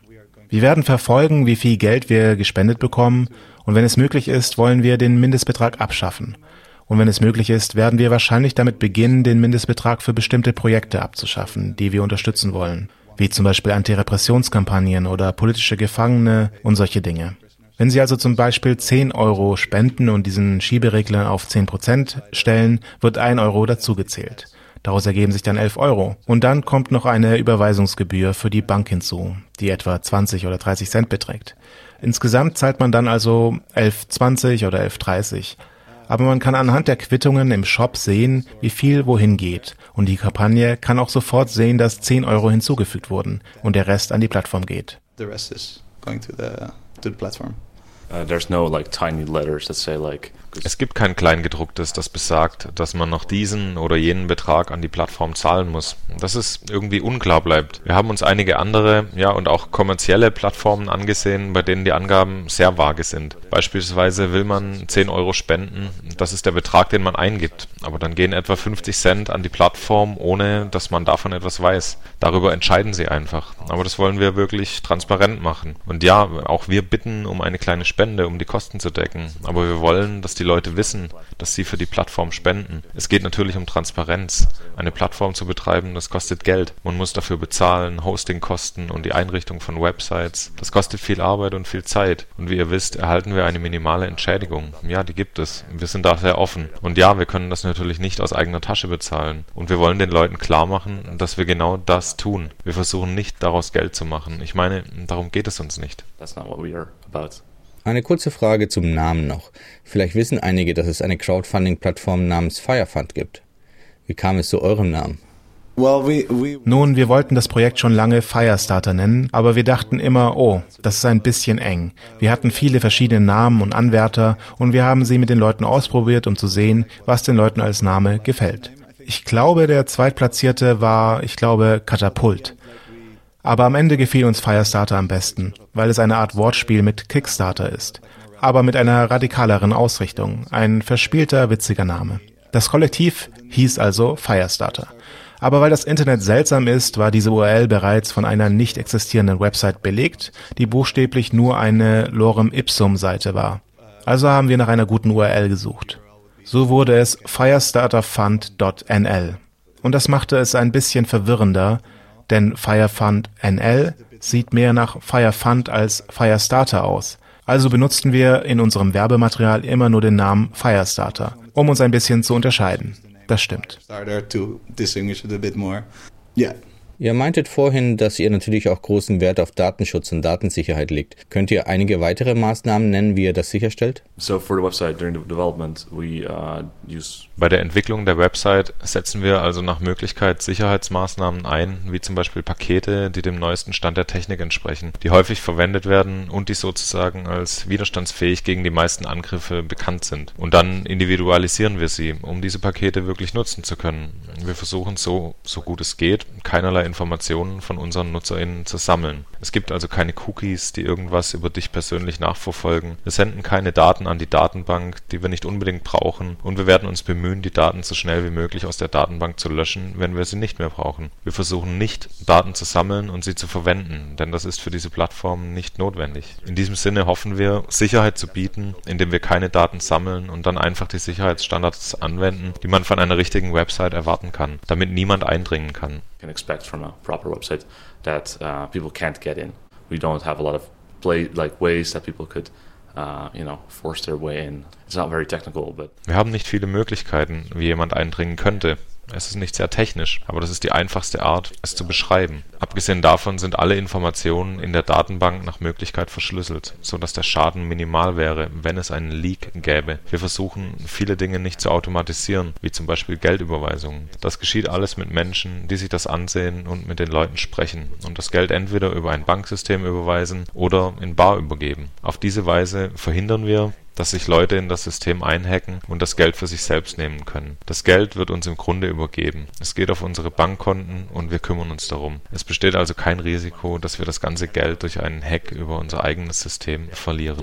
I: Wir werden verfolgen, wie viel Geld wir gespendet bekommen und wenn es möglich ist, wollen wir den Mindestbetrag abschaffen. Und wenn es möglich ist, werden wir wahrscheinlich damit beginnen, den Mindestbetrag für bestimmte Projekte abzuschaffen, die wir unterstützen wollen, wie zum Beispiel Antirepressionskampagnen oder politische Gefangene und solche Dinge. Wenn Sie also zum Beispiel 10 Euro spenden und diesen Schieberegler auf 10 Prozent stellen, wird 1 Euro dazugezählt. Daraus ergeben sich dann 11 Euro. Und dann kommt noch eine Überweisungsgebühr für die Bank hinzu, die etwa 20 oder 30 Cent beträgt. Insgesamt zahlt man dann also 11,20 oder 11,30. Aber man kann anhand der Quittungen im Shop sehen, wie viel wohin geht. Und die Kampagne kann auch sofort sehen, dass 10 Euro hinzugefügt wurden und der Rest an die Plattform geht.
H: To the platform.
B: Uh, there's no like tiny letters that say like
F: Es gibt kein Kleingedrucktes, das besagt, dass man noch diesen oder jenen Betrag an die Plattform zahlen muss. Dass es irgendwie unklar bleibt. Wir haben uns einige andere, ja und auch kommerzielle Plattformen angesehen, bei denen die Angaben sehr vage sind. Beispielsweise will man 10 Euro spenden, das ist der Betrag, den man eingibt. Aber dann gehen etwa 50 Cent an die Plattform, ohne dass man davon etwas weiß. Darüber entscheiden sie einfach. Aber das wollen wir wirklich transparent machen. Und ja, auch wir bitten um eine kleine Spende, um die Kosten zu decken. Aber wir wollen, dass die Leute wissen, dass sie für die Plattform spenden. Es geht natürlich um Transparenz. Eine Plattform zu betreiben, das kostet Geld. Man muss dafür bezahlen, Hostingkosten und die Einrichtung von Websites. Das kostet viel Arbeit und viel Zeit. Und wie ihr wisst, erhalten wir eine minimale Entschädigung. Ja, die gibt es. Wir sind da sehr offen. Und ja, wir können das natürlich nicht aus eigener Tasche bezahlen. Und wir wollen den Leuten klar machen, dass wir genau das tun. Wir versuchen nicht daraus Geld zu machen. Ich meine, darum geht es uns nicht.
B: that's not what we are about.
D: Eine kurze Frage zum Namen noch. Vielleicht wissen einige, dass es eine Crowdfunding-Plattform namens Firefund gibt. Wie kam es zu eurem Namen?
I: Nun, wir wollten das Projekt schon lange Firestarter nennen, aber wir dachten immer, oh, das ist ein bisschen eng. Wir hatten viele verschiedene Namen und Anwärter und wir haben sie mit den Leuten ausprobiert, um zu sehen, was den Leuten als Name gefällt. Ich glaube, der zweitplatzierte war, ich glaube, Katapult. Aber am Ende gefiel uns Firestarter am besten, weil es eine Art Wortspiel mit Kickstarter ist. Aber mit einer radikaleren Ausrichtung. Ein verspielter, witziger Name. Das Kollektiv hieß also Firestarter. Aber weil das Internet seltsam ist, war diese URL bereits von einer nicht existierenden Website belegt, die buchstäblich nur eine Lorem Ipsum Seite war. Also haben wir nach einer guten URL gesucht. So wurde es firestarterfund.nl. Und das machte es ein bisschen verwirrender, denn Firefund NL sieht mehr nach Firefund als Firestarter aus. Also benutzten wir in unserem Werbematerial immer nur den Namen Firestarter, um uns ein bisschen zu unterscheiden. Das stimmt.
H: Yeah.
D: Ihr meintet vorhin, dass ihr natürlich auch großen Wert auf Datenschutz und Datensicherheit legt. Könnt ihr einige weitere Maßnahmen nennen, wie ihr das sicherstellt?
B: Uh,
F: Bei der Entwicklung der Website setzen wir also nach Möglichkeit Sicherheitsmaßnahmen ein, wie zum Beispiel Pakete, die dem neuesten Stand der Technik entsprechen, die häufig verwendet werden und die sozusagen als widerstandsfähig gegen die meisten Angriffe bekannt sind. Und dann individualisieren wir sie, um diese Pakete wirklich nutzen zu können. Wir versuchen so, so gut es geht, keinerlei Informationen von unseren NutzerInnen zu sammeln. Es gibt also keine Cookies, die irgendwas über dich persönlich nachverfolgen. Wir senden keine Daten an die Datenbank, die wir nicht unbedingt brauchen und wir werden uns bemühen, die Daten so schnell wie möglich aus der Datenbank zu löschen, wenn wir sie nicht mehr brauchen. Wir versuchen nicht, Daten zu sammeln und sie zu verwenden, denn das ist für diese Plattform nicht notwendig. In diesem Sinne hoffen wir, Sicherheit zu bieten, indem wir keine Daten sammeln und dann einfach die Sicherheitsstandards anwenden, die man von einer richtigen Website erwarten kann, damit niemand eindringen kann.
B: Can expect from a proper website that uh, people can't get in. We don't have a lot of play like ways that people could, uh, you know, force their way in. It's not very technical, but
F: Wir haben nicht viele Möglichkeiten, wie jemand eindringen könnte. Es ist nicht sehr technisch, aber das ist die einfachste Art, es zu beschreiben. Abgesehen davon sind alle Informationen in der Datenbank nach Möglichkeit verschlüsselt, so dass der Schaden minimal wäre, wenn es einen Leak gäbe. Wir versuchen, viele Dinge nicht zu automatisieren, wie zum Beispiel Geldüberweisungen. Das geschieht alles mit Menschen, die sich das ansehen und mit den Leuten sprechen und das Geld entweder über ein Banksystem überweisen oder in Bar übergeben. Auf diese Weise verhindern wir, dass sich Leute in das System einhacken und das Geld für sich selbst nehmen können. Das Geld wird uns im Grunde übergeben. Es geht auf unsere Bankkonten und wir kümmern uns darum. Es besteht also kein Risiko, dass wir das ganze Geld durch einen Hack über unser eigenes System verlieren.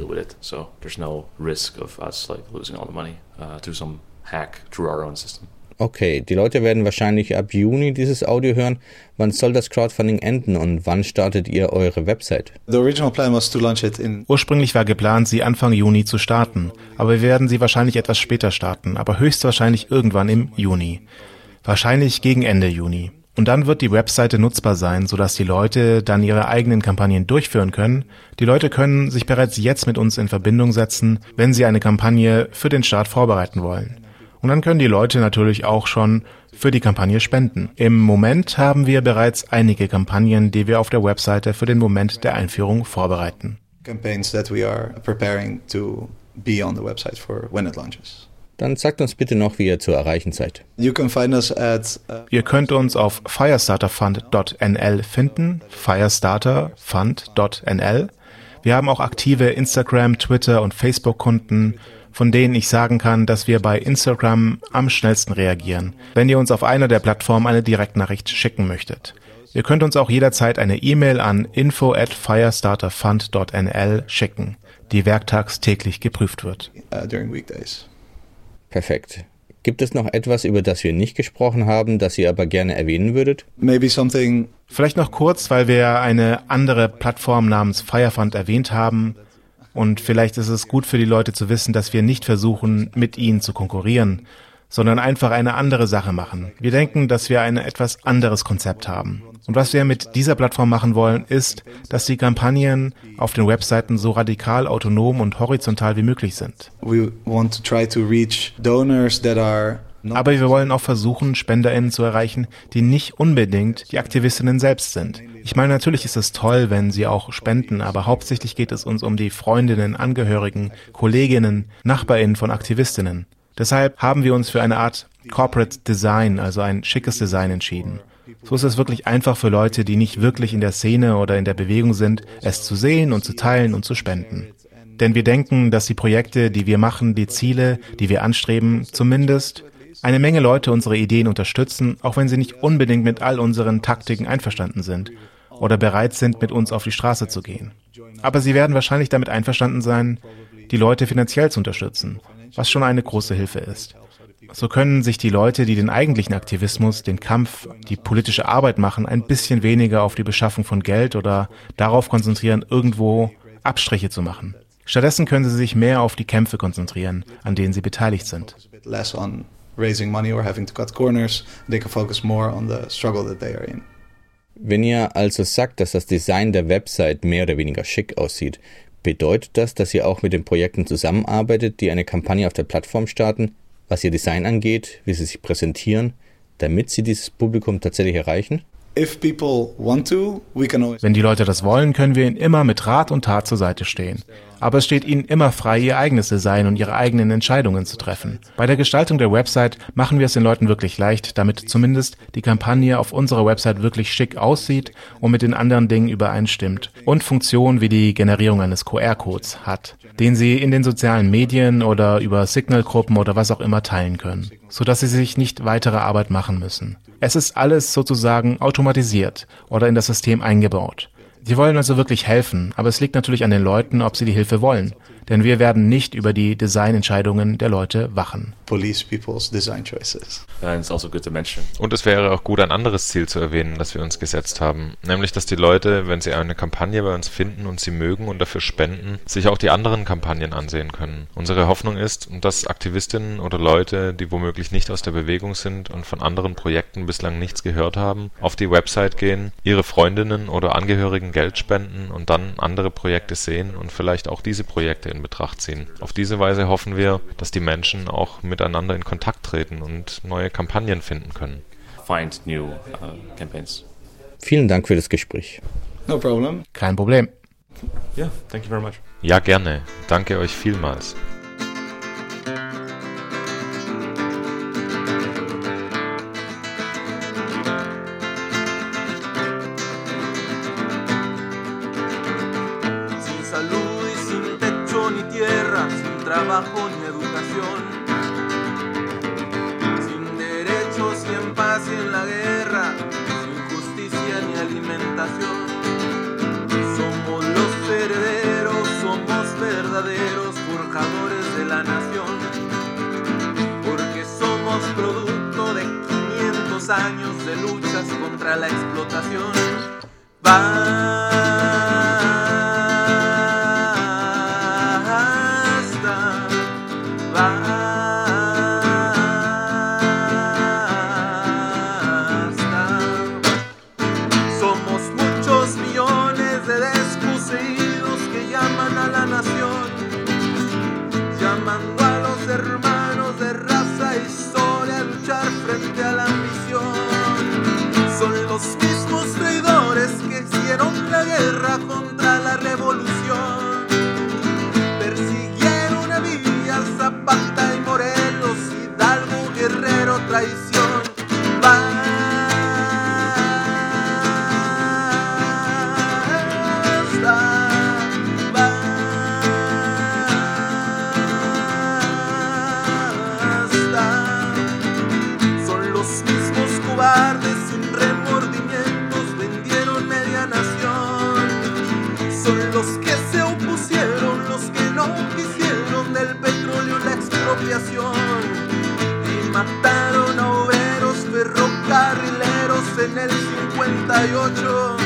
B: uh, hack through our own system.
D: Okay, die Leute werden wahrscheinlich ab Juni dieses Audio hören. Wann soll das Crowdfunding enden und wann startet ihr eure Website?
H: The original plan was to launch it in
I: Ursprünglich war geplant, sie Anfang Juni zu starten, aber wir werden sie wahrscheinlich etwas später starten, aber höchstwahrscheinlich irgendwann im Juni. Wahrscheinlich gegen Ende Juni. Und dann wird die Webseite nutzbar sein, sodass die Leute dann ihre eigenen Kampagnen durchführen können. Die Leute können sich bereits jetzt mit uns in Verbindung setzen, wenn sie eine Kampagne für den Start vorbereiten wollen. Und dann können die Leute natürlich auch schon für die Kampagne spenden. Im Moment haben wir bereits einige Kampagnen, die wir auf der Webseite für den Moment der Einführung vorbereiten.
D: Dann sagt uns bitte noch, wie ihr zu erreichen seid.
H: You can find us at uh,
I: Ihr könnt uns auf firestarterfund.nl finden, firestarterfund.nl. Wir haben auch aktive Instagram, Twitter und Facebook-Kunden, von denen ich sagen kann, dass wir bei Instagram am schnellsten reagieren, wenn ihr uns auf einer der Plattformen eine Direktnachricht schicken möchtet. Ihr könnt uns auch jederzeit eine E-Mail an info at firestarterfund.nl schicken, die werktags täglich geprüft wird.
H: uh.
D: Perfekt. Gibt es noch etwas, über das wir nicht gesprochen haben, das ihr aber gerne erwähnen würdet?
H: Maybe something
I: Vielleicht noch kurz, weil wir eine andere Plattform namens Firefund erwähnt haben. Und vielleicht ist es gut für die Leute zu wissen, dass wir nicht versuchen, mit ihnen zu konkurrieren, sondern einfach eine andere Sache machen. Wir denken, dass wir ein etwas anderes Konzept haben. Und was wir mit dieser Plattform machen wollen, ist, dass die Kampagnen auf den Webseiten so radikal autonom und horizontal wie möglich sind. Aber wir wollen auch versuchen, SpenderInnen zu erreichen, die nicht unbedingt die Aktivistinnen selbst sind. Ich meine, natürlich ist es toll, wenn sie auch spenden, aber hauptsächlich geht es uns um die Freundinnen, Angehörigen, Kolleginnen, NachbarInnen von Aktivistinnen. Deshalb haben wir uns für eine Art Corporate Design, also ein schickes Design entschieden. So ist es wirklich einfach für Leute, die nicht wirklich in der Szene oder in der Bewegung sind, es zu sehen und zu teilen und zu spenden. Denn wir denken, dass die Projekte, die wir machen, die Ziele, die wir anstreben, zumindest eine Menge Leute unsere Ideen unterstützen, auch wenn sie nicht unbedingt mit all unseren Taktiken einverstanden sind oder bereit sind, mit uns auf die Straße zu gehen. Aber sie werden wahrscheinlich damit einverstanden sein, die Leute finanziell zu unterstützen, was schon eine große Hilfe ist. So können sich die Leute, die den eigentlichen Aktivismus, den Kampf, die politische Arbeit machen, ein bisschen weniger auf die Beschaffung von Geld oder darauf konzentrieren, irgendwo Abstriche zu machen. Stattdessen können sie sich mehr auf die Kämpfe konzentrieren, an denen sie beteiligt sind.
H: Raising money or having to cut corners. They can focus more on the struggle that they are in.
D: Wenn ihr also sagt, dass das Design der Website mehr oder weniger schick aussieht, bedeutet das, dass ihr auch mit den Projekten zusammenarbeitet, die eine Kampagne auf der Plattform starten, was ihr Design angeht, wie sie sich präsentieren, damit sie dieses Publikum tatsächlich erreichen?
I: Wenn die Leute das wollen, können wir ihnen immer mit Rat und Tat zur Seite stehen. Aber es steht ihnen immer frei, ihr eigenes Design und ihre eigenen Entscheidungen zu treffen. Bei der Gestaltung der Website machen wir es den Leuten wirklich leicht, damit zumindest die Kampagne auf unserer Website wirklich schick aussieht und mit den anderen Dingen übereinstimmt und Funktionen wie die Generierung eines QR-Codes hat, den sie in den sozialen Medien oder über Signalgruppen oder was auch immer teilen können, sodass sie sich nicht weitere Arbeit machen müssen. Es ist alles sozusagen automatisiert oder in das System eingebaut. Sie wollen also wirklich helfen, aber es liegt natürlich an den Leuten, ob sie die Hilfe wollen. Denn wir werden nicht über die Designentscheidungen der Leute wachen.
H: police people's design choices.
B: It's also good to mention
F: Und es wäre auch gut, ein anderes Ziel zu erwähnen, das wir uns gesetzt haben. Nämlich, dass die Leute, wenn sie eine Kampagne bei uns finden und sie mögen und dafür spenden, sich auch die anderen Kampagnen ansehen können. Unsere Hoffnung ist, dass Aktivistinnen oder Leute, die womöglich nicht aus der Bewegung sind und von anderen Projekten bislang nichts gehört haben, auf die Website gehen, ihre Freundinnen oder Angehörigen Geld spenden und dann andere Projekte sehen und vielleicht auch diese Projekte in Betracht ziehen. Auf diese Weise hoffen wir, dass die Menschen auch miteinander in Kontakt treten und neue Kampagnen finden können.
B: find new uh, campaigns.
D: Vielen Dank für das Gespräch.
H: No problem.
I: Kein Problem.
B: Yeah, thank you very much.
F: Ja, gerne. Danke euch vielmals.
J: Años de luchas contra la explotación. your joy.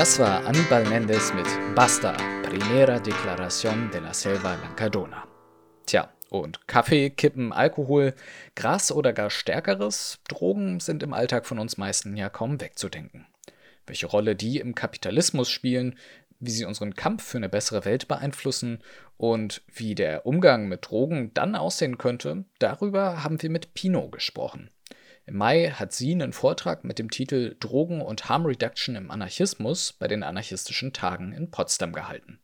E: Das war Anibal Mendes mit Basta, Primera Declaración de la Selva Lancadona. Tja, und Kaffee, Kippen, Alkohol, Gras oder gar Stärkeres, Drogen sind im Alltag von uns meisten ja kaum wegzudenken. Welche Rolle die im Kapitalismus spielen, wie sie unseren Kampf für eine bessere Welt beeinflussen und wie der Umgang mit Drogen dann aussehen könnte, darüber haben wir mit Pino gesprochen. Im Mai hat sie einen Vortrag mit dem Titel Drogen und Harm Reduction im Anarchismus bei den anarchistischen Tagen in Potsdam gehalten.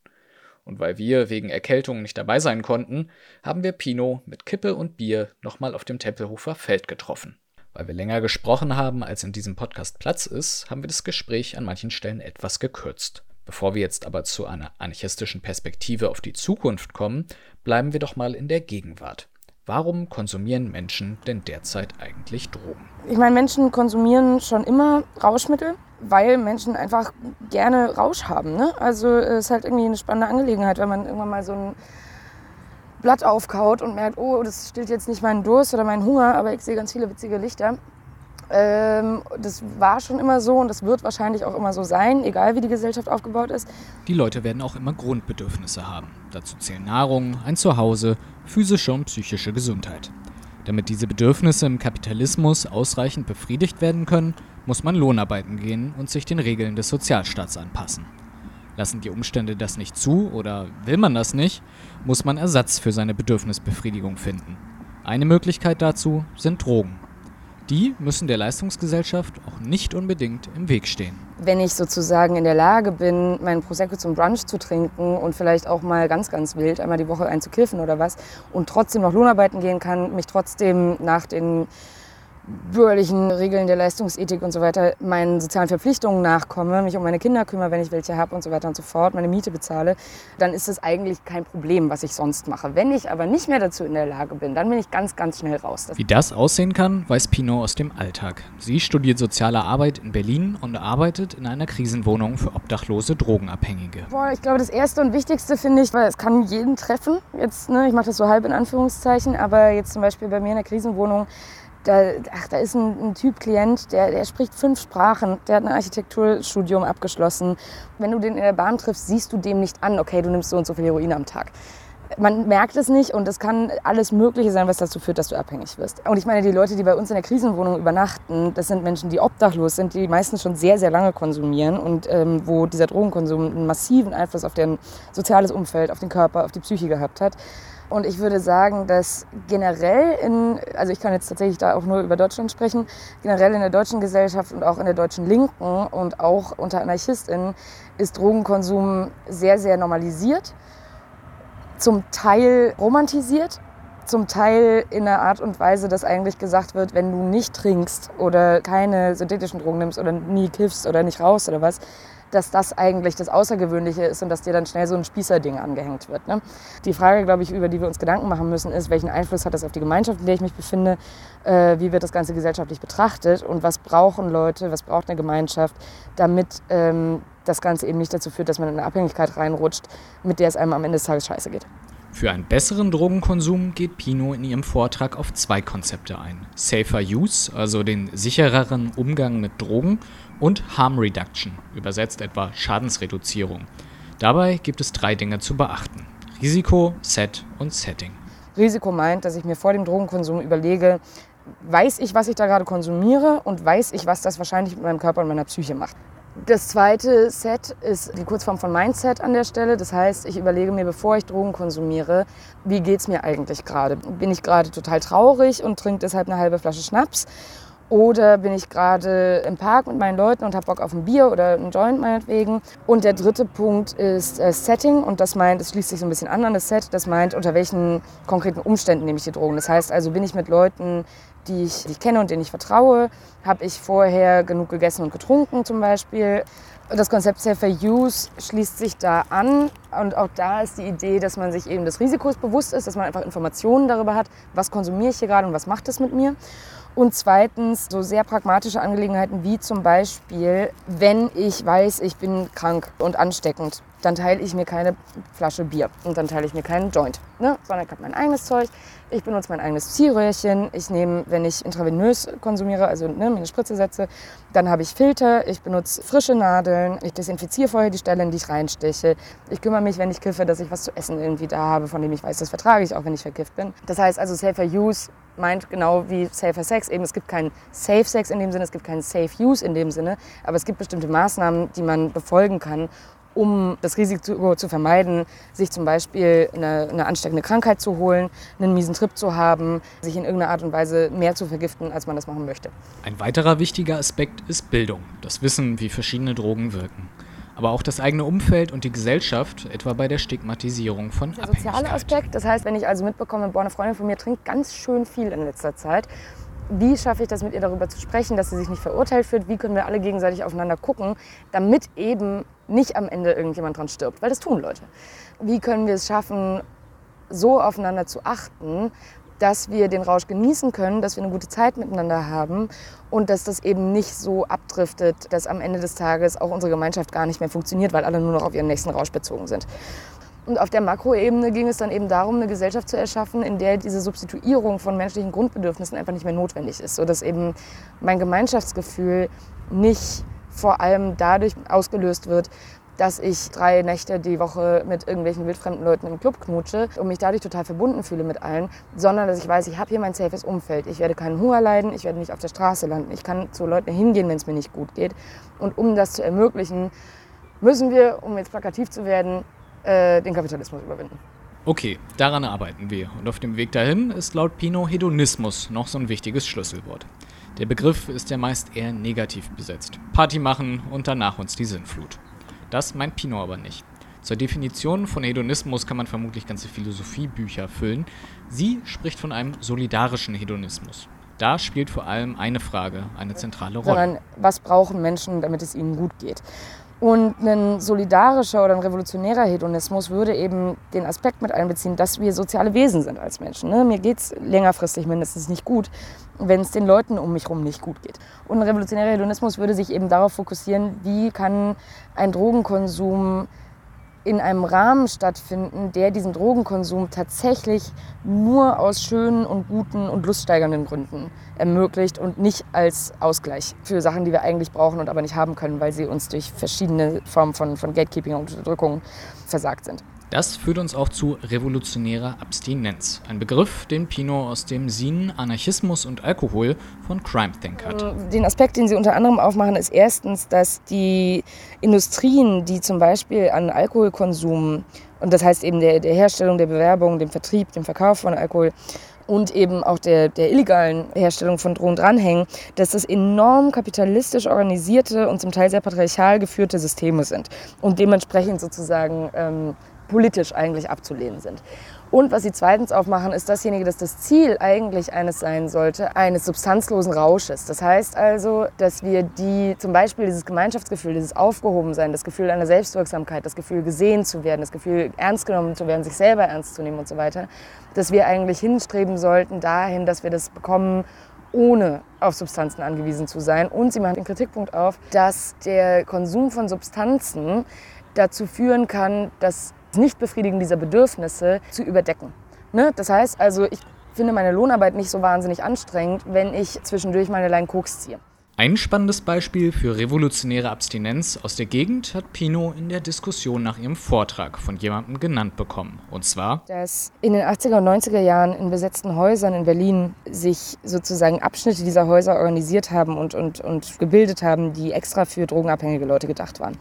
E: Und weil wir wegen Erkältung nicht dabei sein konnten, haben wir Pino mit Kippe und Bier nochmal auf dem Tempelhofer Feld getroffen. Weil wir länger gesprochen haben, als in diesem Podcast Platz ist, haben wir das Gespräch an manchen Stellen etwas gekürzt. Bevor wir jetzt aber zu einer anarchistischen Perspektive auf die Zukunft kommen, bleiben wir doch mal in der Gegenwart. Warum konsumieren Menschen denn derzeit eigentlich Drogen?
K: Ich meine, Menschen konsumieren schon immer Rauschmittel, weil Menschen einfach gerne Rausch haben. Ne? Also es ist halt irgendwie eine spannende Angelegenheit, wenn man irgendwann mal so ein Blatt aufkaut und merkt, oh, das stillt jetzt nicht meinen Durst oder meinen Hunger, aber ich sehe ganz viele witzige Lichter. Ähm, das war schon immer so und das wird wahrscheinlich auch immer so sein, egal wie die Gesellschaft aufgebaut ist.
E: Die Leute werden auch immer Grundbedürfnisse haben. Dazu zählen Nahrung, ein Zuhause, physische und psychische Gesundheit. Damit diese Bedürfnisse im Kapitalismus ausreichend befriedigt werden können, muss man Lohnarbeiten gehen und sich den Regeln des Sozialstaats anpassen. Lassen die Umstände das nicht zu oder will man das nicht, muss man Ersatz für seine Bedürfnisbefriedigung finden. Eine Möglichkeit dazu sind Drogen. Die müssen der Leistungsgesellschaft auch nicht unbedingt im Weg stehen.
K: Wenn ich sozusagen in der Lage bin, meinen Prosecco zum Brunch zu trinken und vielleicht auch mal ganz, ganz wild einmal die Woche einzukiffen oder was und trotzdem noch Lohnarbeiten gehen kann, mich trotzdem nach den bürgerlichen Regeln der Leistungsethik und so weiter meinen sozialen Verpflichtungen nachkomme, mich um meine Kinder kümmere, wenn ich welche habe und so weiter und so fort, meine Miete bezahle, dann ist es eigentlich kein Problem, was ich sonst mache. Wenn ich aber nicht mehr dazu in der Lage bin, dann bin ich ganz, ganz schnell raus.
E: Wie das aussehen kann, weiß Pino aus dem Alltag. Sie studiert soziale Arbeit in Berlin und arbeitet in einer Krisenwohnung für obdachlose Drogenabhängige.
K: Boah, ich glaube, das Erste und Wichtigste finde ich, weil es kann jeden treffen. Jetzt, ne, ich mache das so halb in Anführungszeichen, aber jetzt zum Beispiel bei mir in der Krisenwohnung, da, ach, da ist ein, ein Typ Klient, der, der spricht fünf Sprachen, der hat ein Architekturstudium abgeschlossen. Wenn du den in der Bahn triffst, siehst du dem nicht an, okay, du nimmst so und so viel Heroin am Tag. Man merkt es nicht und es kann alles Mögliche sein, was dazu führt, dass du abhängig wirst. Und ich meine, die Leute, die bei uns in der Krisenwohnung übernachten, das sind Menschen, die obdachlos sind, die meistens schon sehr, sehr lange konsumieren und ähm, wo dieser Drogenkonsum einen massiven Einfluss auf deren soziales Umfeld, auf den Körper, auf die Psyche gehabt hat. Und ich würde sagen, dass generell in, also ich kann jetzt tatsächlich da auch nur über Deutschland sprechen, generell in der deutschen Gesellschaft und auch in der deutschen Linken und auch unter AnarchistInnen ist Drogenkonsum sehr, sehr normalisiert, zum Teil romantisiert, zum Teil in einer Art und Weise, dass eigentlich gesagt wird, wenn du nicht trinkst oder keine synthetischen Drogen nimmst oder nie kiffst oder nicht raus oder was, dass das eigentlich das Außergewöhnliche ist und dass dir dann schnell so ein Spießerding angehängt wird. Ne? Die Frage, glaube ich, über die wir uns Gedanken machen müssen, ist, welchen Einfluss hat das auf die Gemeinschaft, in der ich mich befinde, äh, wie wird das Ganze gesellschaftlich betrachtet und was brauchen Leute, was braucht eine Gemeinschaft, damit ähm, das Ganze eben nicht dazu führt, dass man in eine Abhängigkeit reinrutscht, mit der es einem am Ende des Tages scheiße geht.
E: Für einen besseren Drogenkonsum geht Pino in ihrem Vortrag auf zwei Konzepte ein. Safer Use, also den sichereren Umgang mit Drogen, und Harm Reduction, übersetzt etwa Schadensreduzierung. Dabei gibt es drei Dinge zu beachten. Risiko, Set und Setting.
K: Risiko meint, dass ich mir vor dem Drogenkonsum überlege, weiß ich, was ich da gerade konsumiere und weiß ich, was das wahrscheinlich mit meinem Körper und meiner Psyche macht. Das zweite Set ist die Kurzform von Mindset an der Stelle. Das heißt, ich überlege mir, bevor ich Drogen konsumiere, wie geht es mir eigentlich gerade? Bin ich gerade total traurig und trinke deshalb eine halbe Flasche Schnaps? Oder bin ich gerade im Park mit meinen Leuten und habe Bock auf ein Bier oder einen Joint meinetwegen. Und der dritte Punkt ist äh, Setting und das meint, es schließt sich so ein bisschen an an das Set, das meint, unter welchen konkreten Umständen nehme ich die Drogen. Das heißt also, bin ich mit Leuten, die ich, die ich kenne und denen ich vertraue, habe ich vorher genug gegessen und getrunken zum Beispiel. Das Konzept Safer Use schließt sich da an und auch da ist die Idee, dass man sich eben des Risikos bewusst ist, dass man einfach Informationen darüber hat, was konsumiere ich hier gerade und was macht es mit mir. Und zweitens so sehr pragmatische Angelegenheiten wie zum Beispiel, wenn ich weiß, ich bin krank und ansteckend, dann teile ich mir keine Flasche Bier und dann teile ich mir keinen Joint, ne? sondern ich habe mein eigenes Zeug. Ich benutze mein eigenes Zielröhrchen. Ich nehme, wenn ich intravenös konsumiere, also ne, mir eine Spritze setze, dann habe ich Filter. Ich benutze frische Nadeln. Ich desinfiziere vorher die Stelle, in die ich reinsteche. Ich kümmere mich, wenn ich kiffe, dass ich was zu essen irgendwie da habe, von dem ich weiß, das vertrage ich auch, wenn ich verkifft bin. Das heißt also Safer Use meint genau wie Safer Sex. Eben, es gibt keinen Safe Sex in dem Sinne, es gibt keinen Safe Use in dem Sinne, aber es gibt bestimmte Maßnahmen, die man befolgen kann, um das Risiko zu vermeiden, sich zum Beispiel eine, eine, ansteckende Krankheit zu holen, einen miesen Trip zu haben, sich in irgendeiner Art und Weise mehr zu vergiften, als man das machen möchte.
E: Ein weiterer wichtiger Aspekt ist Bildung, das Wissen, wie verschiedene Drogen wirken. Aber auch das eigene Umfeld und die Gesellschaft, etwa bei der Stigmatisierung von
K: der soziale Aspekt, das heißt, wenn ich also mitbekomme, boah, eine Freundin von mir trinkt ganz schön viel in letzter Zeit, wie schaffe ich das mit ihr darüber zu sprechen, dass sie sich nicht verurteilt fühlt, wie können wir alle gegenseitig aufeinander gucken, damit eben nicht am Ende irgendjemand dran stirbt, weil das tun Leute. Wie können wir es schaffen, so aufeinander zu achten, dass wir den Rausch genießen können, dass wir eine gute Zeit miteinander haben und dass das eben nicht so abdriftet, dass am Ende des Tages auch unsere Gemeinschaft gar nicht mehr funktioniert, weil alle nur noch auf ihren nächsten Rausch bezogen sind. Und auf der Makroebene ging es dann eben darum, eine Gesellschaft zu erschaffen, in der diese Substituierung von menschlichen Grundbedürfnissen einfach nicht mehr notwendig ist, sodass eben mein Gemeinschaftsgefühl nicht vor allem dadurch ausgelöst wird, dass ich drei Nächte die Woche mit irgendwelchen wildfremden Leuten im Club knutsche und mich dadurch total verbunden fühle mit allen, sondern dass ich weiß, ich habe hier mein safes Umfeld. Ich werde keinen Hunger leiden, ich werde nicht auf der Straße landen, ich kann zu Leuten hingehen, wenn es mir nicht gut geht. Und um das zu ermöglichen, müssen wir, um jetzt plakativ zu werden, äh, den Kapitalismus überwinden.
E: Okay, daran arbeiten wir. Und auf dem Weg dahin ist laut Pino Hedonismus noch so ein wichtiges Schlüsselwort. Der Begriff ist ja meist eher negativ besetzt. Party machen und danach uns die Sinnflut. Das meint Pino aber nicht. Zur Definition von Hedonismus kann man vermutlich ganze Philosophiebücher füllen. Sie spricht von einem solidarischen Hedonismus. Da spielt vor allem eine Frage eine zentrale Rolle.
K: Sondern was brauchen Menschen, damit es ihnen gut geht? Und ein solidarischer oder ein revolutionärer Hedonismus würde eben den Aspekt mit einbeziehen, dass wir soziale Wesen sind als Menschen. Ne? Mir geht es längerfristig mindestens nicht gut, wenn es den Leuten um mich herum nicht gut geht. Und ein revolutionärer Hedonismus würde sich eben darauf fokussieren, wie kann ein Drogenkonsum in einem Rahmen stattfinden, der diesen Drogenkonsum tatsächlich nur aus schönen und guten und luststeigernden Gründen ermöglicht und nicht als Ausgleich für Sachen, die wir eigentlich brauchen und aber nicht haben können, weil sie uns durch verschiedene Formen von, von Gatekeeping und Unterdrückung versagt sind.
E: Das führt uns auch zu revolutionärer Abstinenz, ein Begriff, den Pino aus dem Sin Anarchismus und Alkohol von Crime Think hat.
K: Den Aspekt, den sie unter anderem aufmachen, ist erstens, dass die Industrien, die zum Beispiel an Alkoholkonsum Und das heißt eben der, der Herstellung, der Bewerbung, dem Vertrieb, dem Verkauf von Alkohol und eben auch der, der illegalen Herstellung von Drogen dranhängen, dass das enorm kapitalistisch organisierte und zum Teil sehr patriarchal geführte Systeme sind und dementsprechend sozusagen ähm, politisch eigentlich abzulehnen sind. Und was sie zweitens aufmachen, ist dasjenige, dass das Ziel eigentlich eines sein sollte, eines substanzlosen Rausches. Das heißt also, dass wir die, zum Beispiel dieses Gemeinschaftsgefühl, dieses Aufgehobensein, das Gefühl einer Selbstwirksamkeit, das Gefühl gesehen zu werden, das Gefühl ernst genommen zu werden, sich selber ernst zu nehmen und so weiter, dass wir eigentlich hinstreben sollten dahin, dass wir das bekommen, ohne auf Substanzen angewiesen zu sein. Und sie machen den Kritikpunkt auf, dass der Konsum von Substanzen dazu führen kann, dass Nichtbefriedigen dieser Bedürfnisse zu überdecken. Ne? Das heißt also, ich finde meine Lohnarbeit nicht so wahnsinnig anstrengend, wenn ich zwischendurch meine Line Koks ziehe.
E: Ein spannendes Beispiel für revolutionäre Abstinenz aus der Gegend hat Pino in der Diskussion nach ihrem Vortrag von jemandem genannt bekommen. Und zwar,
K: dass in den 80er und 90er Jahren in besetzten Häusern in Berlin sich sozusagen Abschnitte dieser Häuser organisiert haben und, und, und gebildet haben, die extra für drogenabhängige Leute gedacht waren.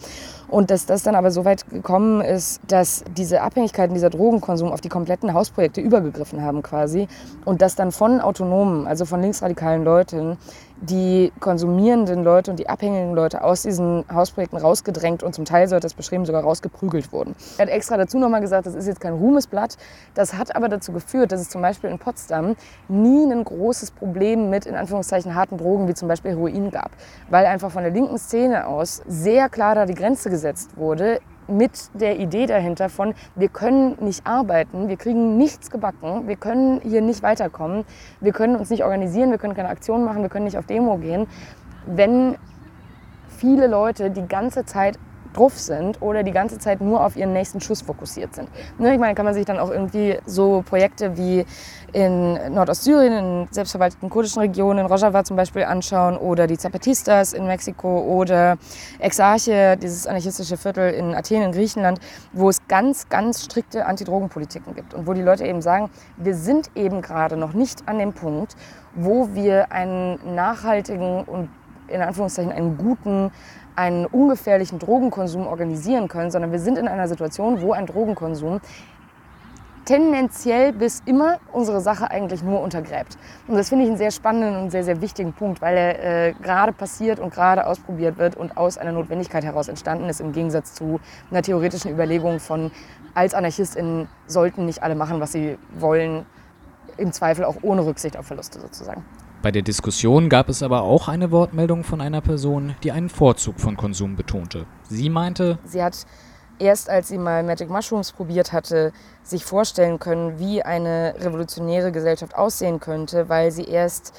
K: Und dass das dann aber so weit gekommen ist, dass diese Abhängigkeiten, dieser Drogenkonsum auf die kompletten Hausprojekte übergegriffen haben quasi. Und dass dann von Autonomen, also von linksradikalen Leuten, die konsumierenden Leute und die abhängigen Leute aus diesen Hausprojekten rausgedrängt und zum Teil, so hat das beschrieben, sogar rausgeprügelt wurden. Er hat extra dazu nochmal gesagt, das ist jetzt kein Ruhmesblatt. Das hat aber dazu geführt, dass es zum Beispiel in Potsdam nie ein großes Problem mit, in Anführungszeichen, harten Drogen wie zum Beispiel Heroin gab. Weil einfach von der linken Szene aus sehr klar da die Grenze gesetzt wurde mit der Idee dahinter von, wir können nicht arbeiten, wir kriegen nichts gebacken, wir können hier nicht weiterkommen, wir können uns nicht organisieren, wir können keine Aktionen machen, wir können nicht auf Demo gehen, wenn viele Leute die ganze Zeit drauf sind oder die ganze Zeit nur auf ihren nächsten Schuss fokussiert sind. Ne, ich meine, kann man sich dann auch irgendwie so Projekte wie in Nordostsyrien, in selbstverwalteten kurdischen Regionen, in Rojava zum Beispiel anschauen oder die Zapatistas in Mexiko oder Exarche, dieses anarchistische Viertel in Athen in Griechenland, wo es ganz, ganz strikte Antidrogenpolitiken gibt und wo die Leute eben sagen, wir sind eben gerade noch nicht an dem Punkt, wo wir einen nachhaltigen und in Anführungszeichen einen guten einen ungefährlichen Drogenkonsum organisieren können, sondern wir sind in einer Situation, wo ein Drogenkonsum tendenziell bis immer unsere Sache eigentlich nur untergräbt. Und das finde ich einen sehr spannenden und sehr, sehr wichtigen Punkt, weil er äh, gerade passiert und gerade ausprobiert wird und aus einer Notwendigkeit heraus entstanden ist, im Gegensatz zu einer theoretischen Überlegung von, als AnarchistInnen sollten nicht alle machen, was sie wollen, im Zweifel auch ohne Rücksicht auf Verluste sozusagen.
E: Bei der Diskussion gab es aber auch eine Wortmeldung von einer Person, die einen Vorzug von Konsum betonte. Sie meinte,
K: sie hat erst als sie mal Magic Mushrooms probiert hatte, sich vorstellen können, wie eine revolutionäre Gesellschaft aussehen könnte, weil sie erst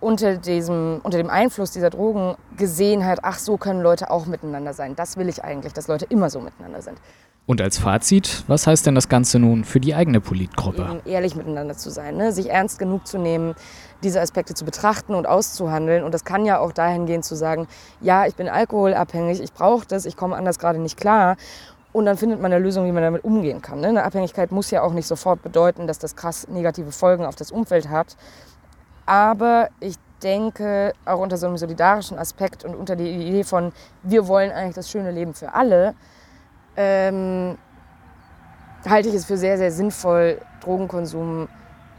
K: unter, diesem, unter dem Einfluss dieser Drogen gesehen hat, ach so können Leute auch miteinander sein. Das will ich eigentlich, dass Leute immer so miteinander sind.
E: Und als Fazit, was heißt denn das Ganze nun für die eigene Politgruppe?
K: Ehrlich miteinander zu sein, ne? sich ernst genug zu nehmen, diese Aspekte zu betrachten und auszuhandeln. Und das kann ja auch dahin gehen zu sagen, ja, ich bin alkoholabhängig, ich brauche das, ich komme anders gerade nicht klar. Und dann findet man eine Lösung, wie man damit umgehen kann. Ne? Eine Abhängigkeit muss ja auch nicht sofort bedeuten, dass das krass negative Folgen auf das Umfeld hat. Aber ich denke, auch unter so einem solidarischen Aspekt und unter der Idee von, wir wollen eigentlich das schöne Leben für alle, ähm, halte ich es für sehr, sehr sinnvoll, Drogenkonsum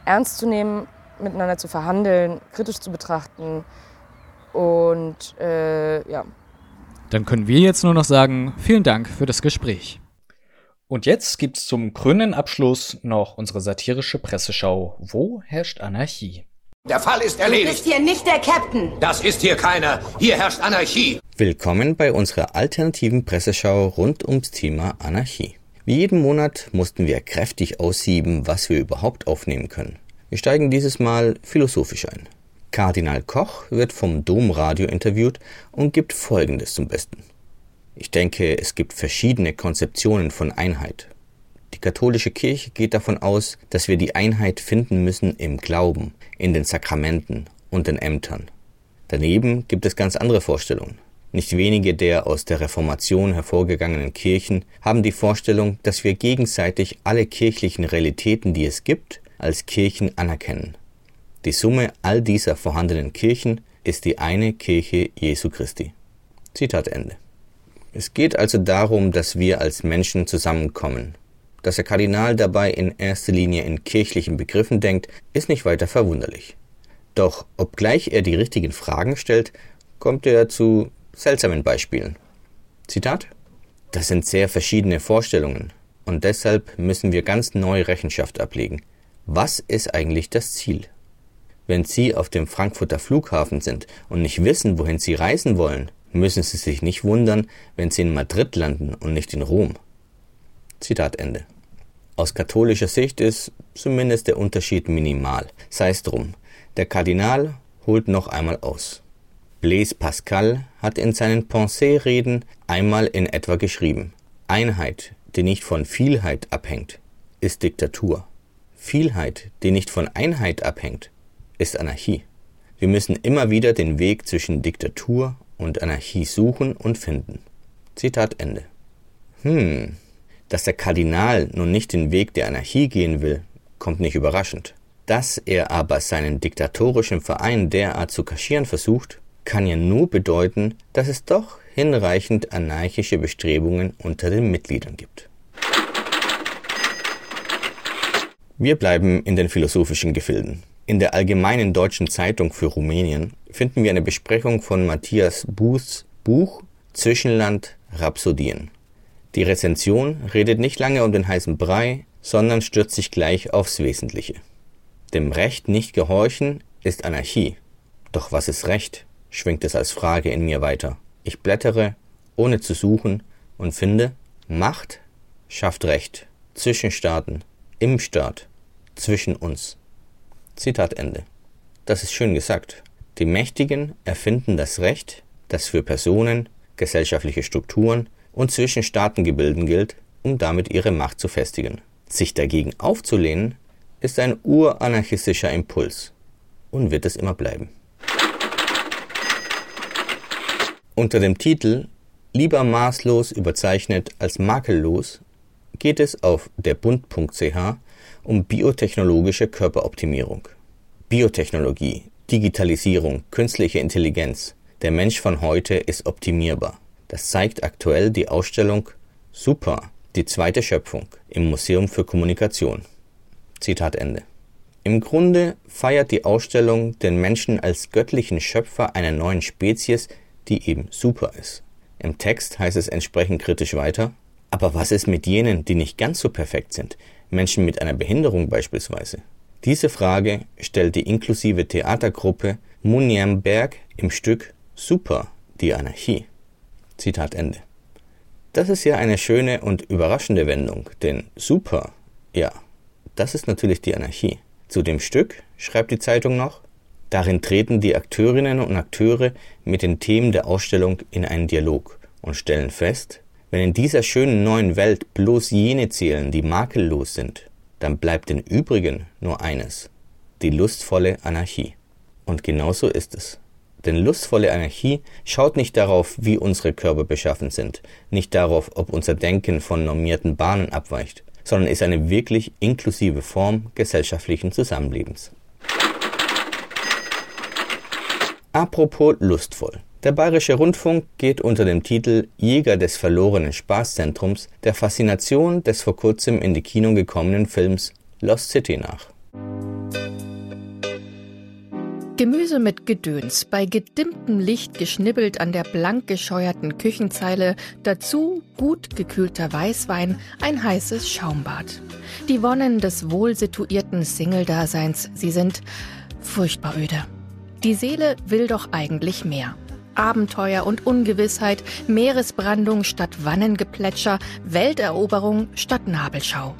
K: ernst zu nehmen, miteinander zu verhandeln, kritisch zu betrachten und äh, ja.
E: Dann können wir jetzt nur noch sagen, vielen Dank für das Gespräch. Und jetzt gibt's zum krönenden Abschluss noch unsere satirische Presseschau Wo herrscht Anarchie?
L: Der Fall ist erledigt.
M: Du bist hier nicht der Captain.
L: Das ist hier keiner. Hier herrscht Anarchie.
D: Willkommen bei unserer alternativen Presseschau rund ums Thema Anarchie. Wie jeden Monat mussten wir kräftig aussieben, was wir überhaupt aufnehmen können. Wir steigen dieses Mal philosophisch ein. Kardinal Koch wird vom Domradio interviewt und gibt Folgendes zum Besten. Ich denke, es gibt verschiedene Konzeptionen von Einheit. Die katholische Kirche geht davon aus, dass wir die Einheit finden müssen im Glauben, in den Sakramenten und den Ämtern. Daneben gibt es ganz andere Vorstellungen. Nicht wenige der aus der Reformation hervorgegangenen Kirchen haben die Vorstellung, dass wir gegenseitig alle kirchlichen Realitäten, die es gibt, als Kirchen anerkennen. Die Summe all dieser vorhandenen Kirchen ist die eine Kirche Jesu Christi. Zitat Ende. Es geht also darum, dass wir als Menschen zusammenkommen, Dass der Kardinal dabei in erster Linie in kirchlichen Begriffen denkt, ist nicht weiter verwunderlich. Doch obgleich er die richtigen Fragen stellt, kommt er zu seltsamen Beispielen. Zitat Das sind sehr verschiedene Vorstellungen und deshalb müssen wir ganz neu Rechenschaft ablegen. Was ist eigentlich das Ziel? Wenn Sie auf dem Frankfurter Flughafen sind und nicht wissen, wohin Sie reisen wollen, müssen Sie sich nicht wundern, wenn Sie in Madrid landen und nicht in Rom. Zitat Ende. Aus katholischer Sicht ist zumindest der Unterschied minimal. Sei es drum. Der Kardinal holt noch einmal aus. Blaise Pascal hat in seinen Pensée-Reden einmal in etwa geschrieben: Einheit, die nicht von Vielheit abhängt, ist Diktatur. Vielheit, die nicht von Einheit abhängt, ist Anarchie. Wir müssen immer wieder den Weg zwischen Diktatur und Anarchie suchen und finden. Zitat Ende. Hm, dass der Kardinal nun nicht den Weg der Anarchie gehen will, kommt nicht überraschend. Dass er aber seinen diktatorischen Verein derart zu kaschieren versucht, kann ja nur bedeuten, dass es doch hinreichend anarchische Bestrebungen unter den Mitgliedern gibt. Wir bleiben in den philosophischen Gefilden. In der Allgemeinen Deutschen Zeitung für Rumänien finden wir eine Besprechung von Matthias Bußs Buch Zwischenland Rhapsodien. Die Rezension redet nicht lange um den heißen Brei, sondern stürzt sich gleich aufs Wesentliche. Dem Recht nicht gehorchen ist Anarchie. Doch was ist Recht? Schwingt es als Frage in mir weiter. Ich blättere, ohne zu suchen, und finde, Macht schafft Recht. Zwischen Staaten, im Staat, zwischen uns. Zitat Ende. Das ist schön gesagt. Die Mächtigen erfinden das Recht, das für Personen, gesellschaftliche Strukturen und zwischen Staatengebilden gilt, um damit ihre Macht zu festigen. Sich dagegen aufzulehnen, ist ein uranarchistischer Impuls und wird es immer bleiben. Unter dem Titel Lieber maßlos überzeichnet als makellos geht es auf derbund.ch um biotechnologische Körperoptimierung. Biotechnologie, Digitalisierung, künstliche Intelligenz. Der Mensch von heute ist optimierbar. Das zeigt aktuell die Ausstellung Super, die zweite Schöpfung im Museum für Kommunikation. Zitat Ende. Im Grunde feiert die Ausstellung den Menschen als göttlichen Schöpfer einer neuen Spezies, die eben super ist. Im Text heißt es entsprechend kritisch weiter, aber was ist mit jenen, die nicht ganz so perfekt sind, Menschen mit einer Behinderung beispielsweise? Diese Frage stellt die inklusive Theatergruppe Muniamberg im Stück Super, die Anarchie. Zitat Ende. Das ist ja eine schöne und überraschende Wendung, denn super, ja, das ist natürlich die Anarchie. Zu dem Stück schreibt die Zeitung noch, darin treten die Akteurinnen und Akteure mit den Themen der Ausstellung in einen Dialog und stellen fest, wenn in dieser schönen neuen Welt bloß jene zählen, die makellos sind, dann bleibt den übrigen nur eines, die lustvolle Anarchie. Und genauso ist es. Denn lustvolle Anarchie schaut nicht darauf, wie unsere Körper beschaffen sind, nicht darauf, ob unser Denken von normierten Bahnen abweicht, sondern ist eine wirklich inklusive Form gesellschaftlichen Zusammenlebens. Apropos lustvoll. Der Bayerische Rundfunk geht unter dem Titel Jäger des verlorenen Spaßzentrums der Faszination des vor kurzem in die Kino gekommenen Films Lost City nach.
M: Gemüse mit Gedöns, bei gedimmtem Licht geschnibbelt an der blank gescheuerten Küchenzeile, dazu gut gekühlter Weißwein, ein heißes Schaumbad. Die Wonnen des wohlsituierten Single-Daseins, sie sind furchtbar öde. Die Seele will doch eigentlich mehr. Abenteuer und Ungewissheit, Meeresbrandung statt Wannengeplätscher, Welteroberung statt Nabelschau.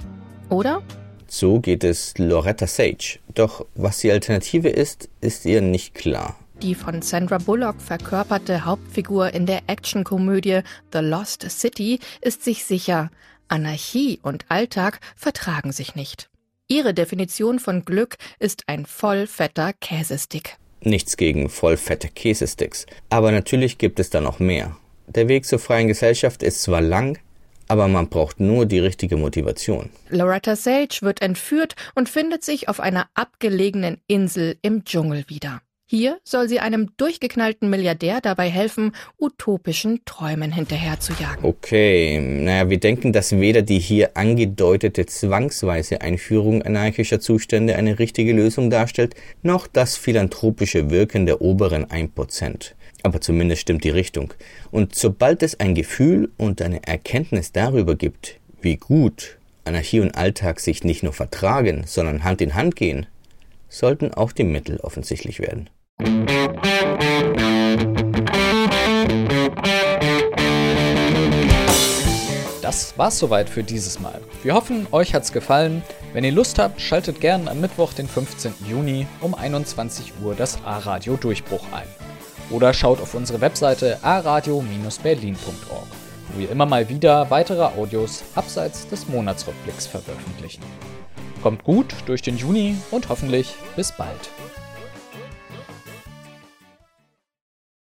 M: Oder?
D: So geht es Loretta Sage. Doch was die Alternative ist, ist ihr nicht klar.
M: Die von Sandra Bullock verkörperte Hauptfigur in der Actionkomödie The Lost City ist sich sicher, Anarchie und Alltag vertragen sich nicht. Ihre Definition von Glück ist ein vollfetter Käsestick.
D: Nichts gegen vollfette Käsesticks, aber natürlich gibt es da noch mehr. Der Weg zur freien Gesellschaft ist zwar lang, aber man braucht nur die richtige Motivation.
M: Loretta Sage wird entführt und findet sich auf einer abgelegenen Insel im Dschungel wieder. Hier soll sie einem durchgeknallten Milliardär dabei helfen, utopischen Träumen hinterherzujagen.
D: Okay, naja, wir denken, dass weder die hier angedeutete zwangsweise Einführung anarchischer Zustände eine richtige Lösung darstellt, noch das philanthropische Wirken der oberen 1%. Aber zumindest stimmt die Richtung. Und sobald es ein Gefühl und eine Erkenntnis darüber gibt, wie gut Anarchie und Alltag sich nicht nur vertragen, sondern Hand in Hand gehen, sollten auch die Mittel offensichtlich werden.
E: Das war's soweit für dieses Mal. Wir hoffen, euch hat's gefallen. Wenn ihr Lust habt, schaltet gern am Mittwoch, den 15. Juni um 21 Uhr das A-Radio Durchbruch ein. Oder schaut auf unsere Webseite aradio-berlin.org, wo wir immer mal wieder weitere Audios abseits des Monatsrückblicks veröffentlichen. Kommt gut durch den Juni und hoffentlich bis bald.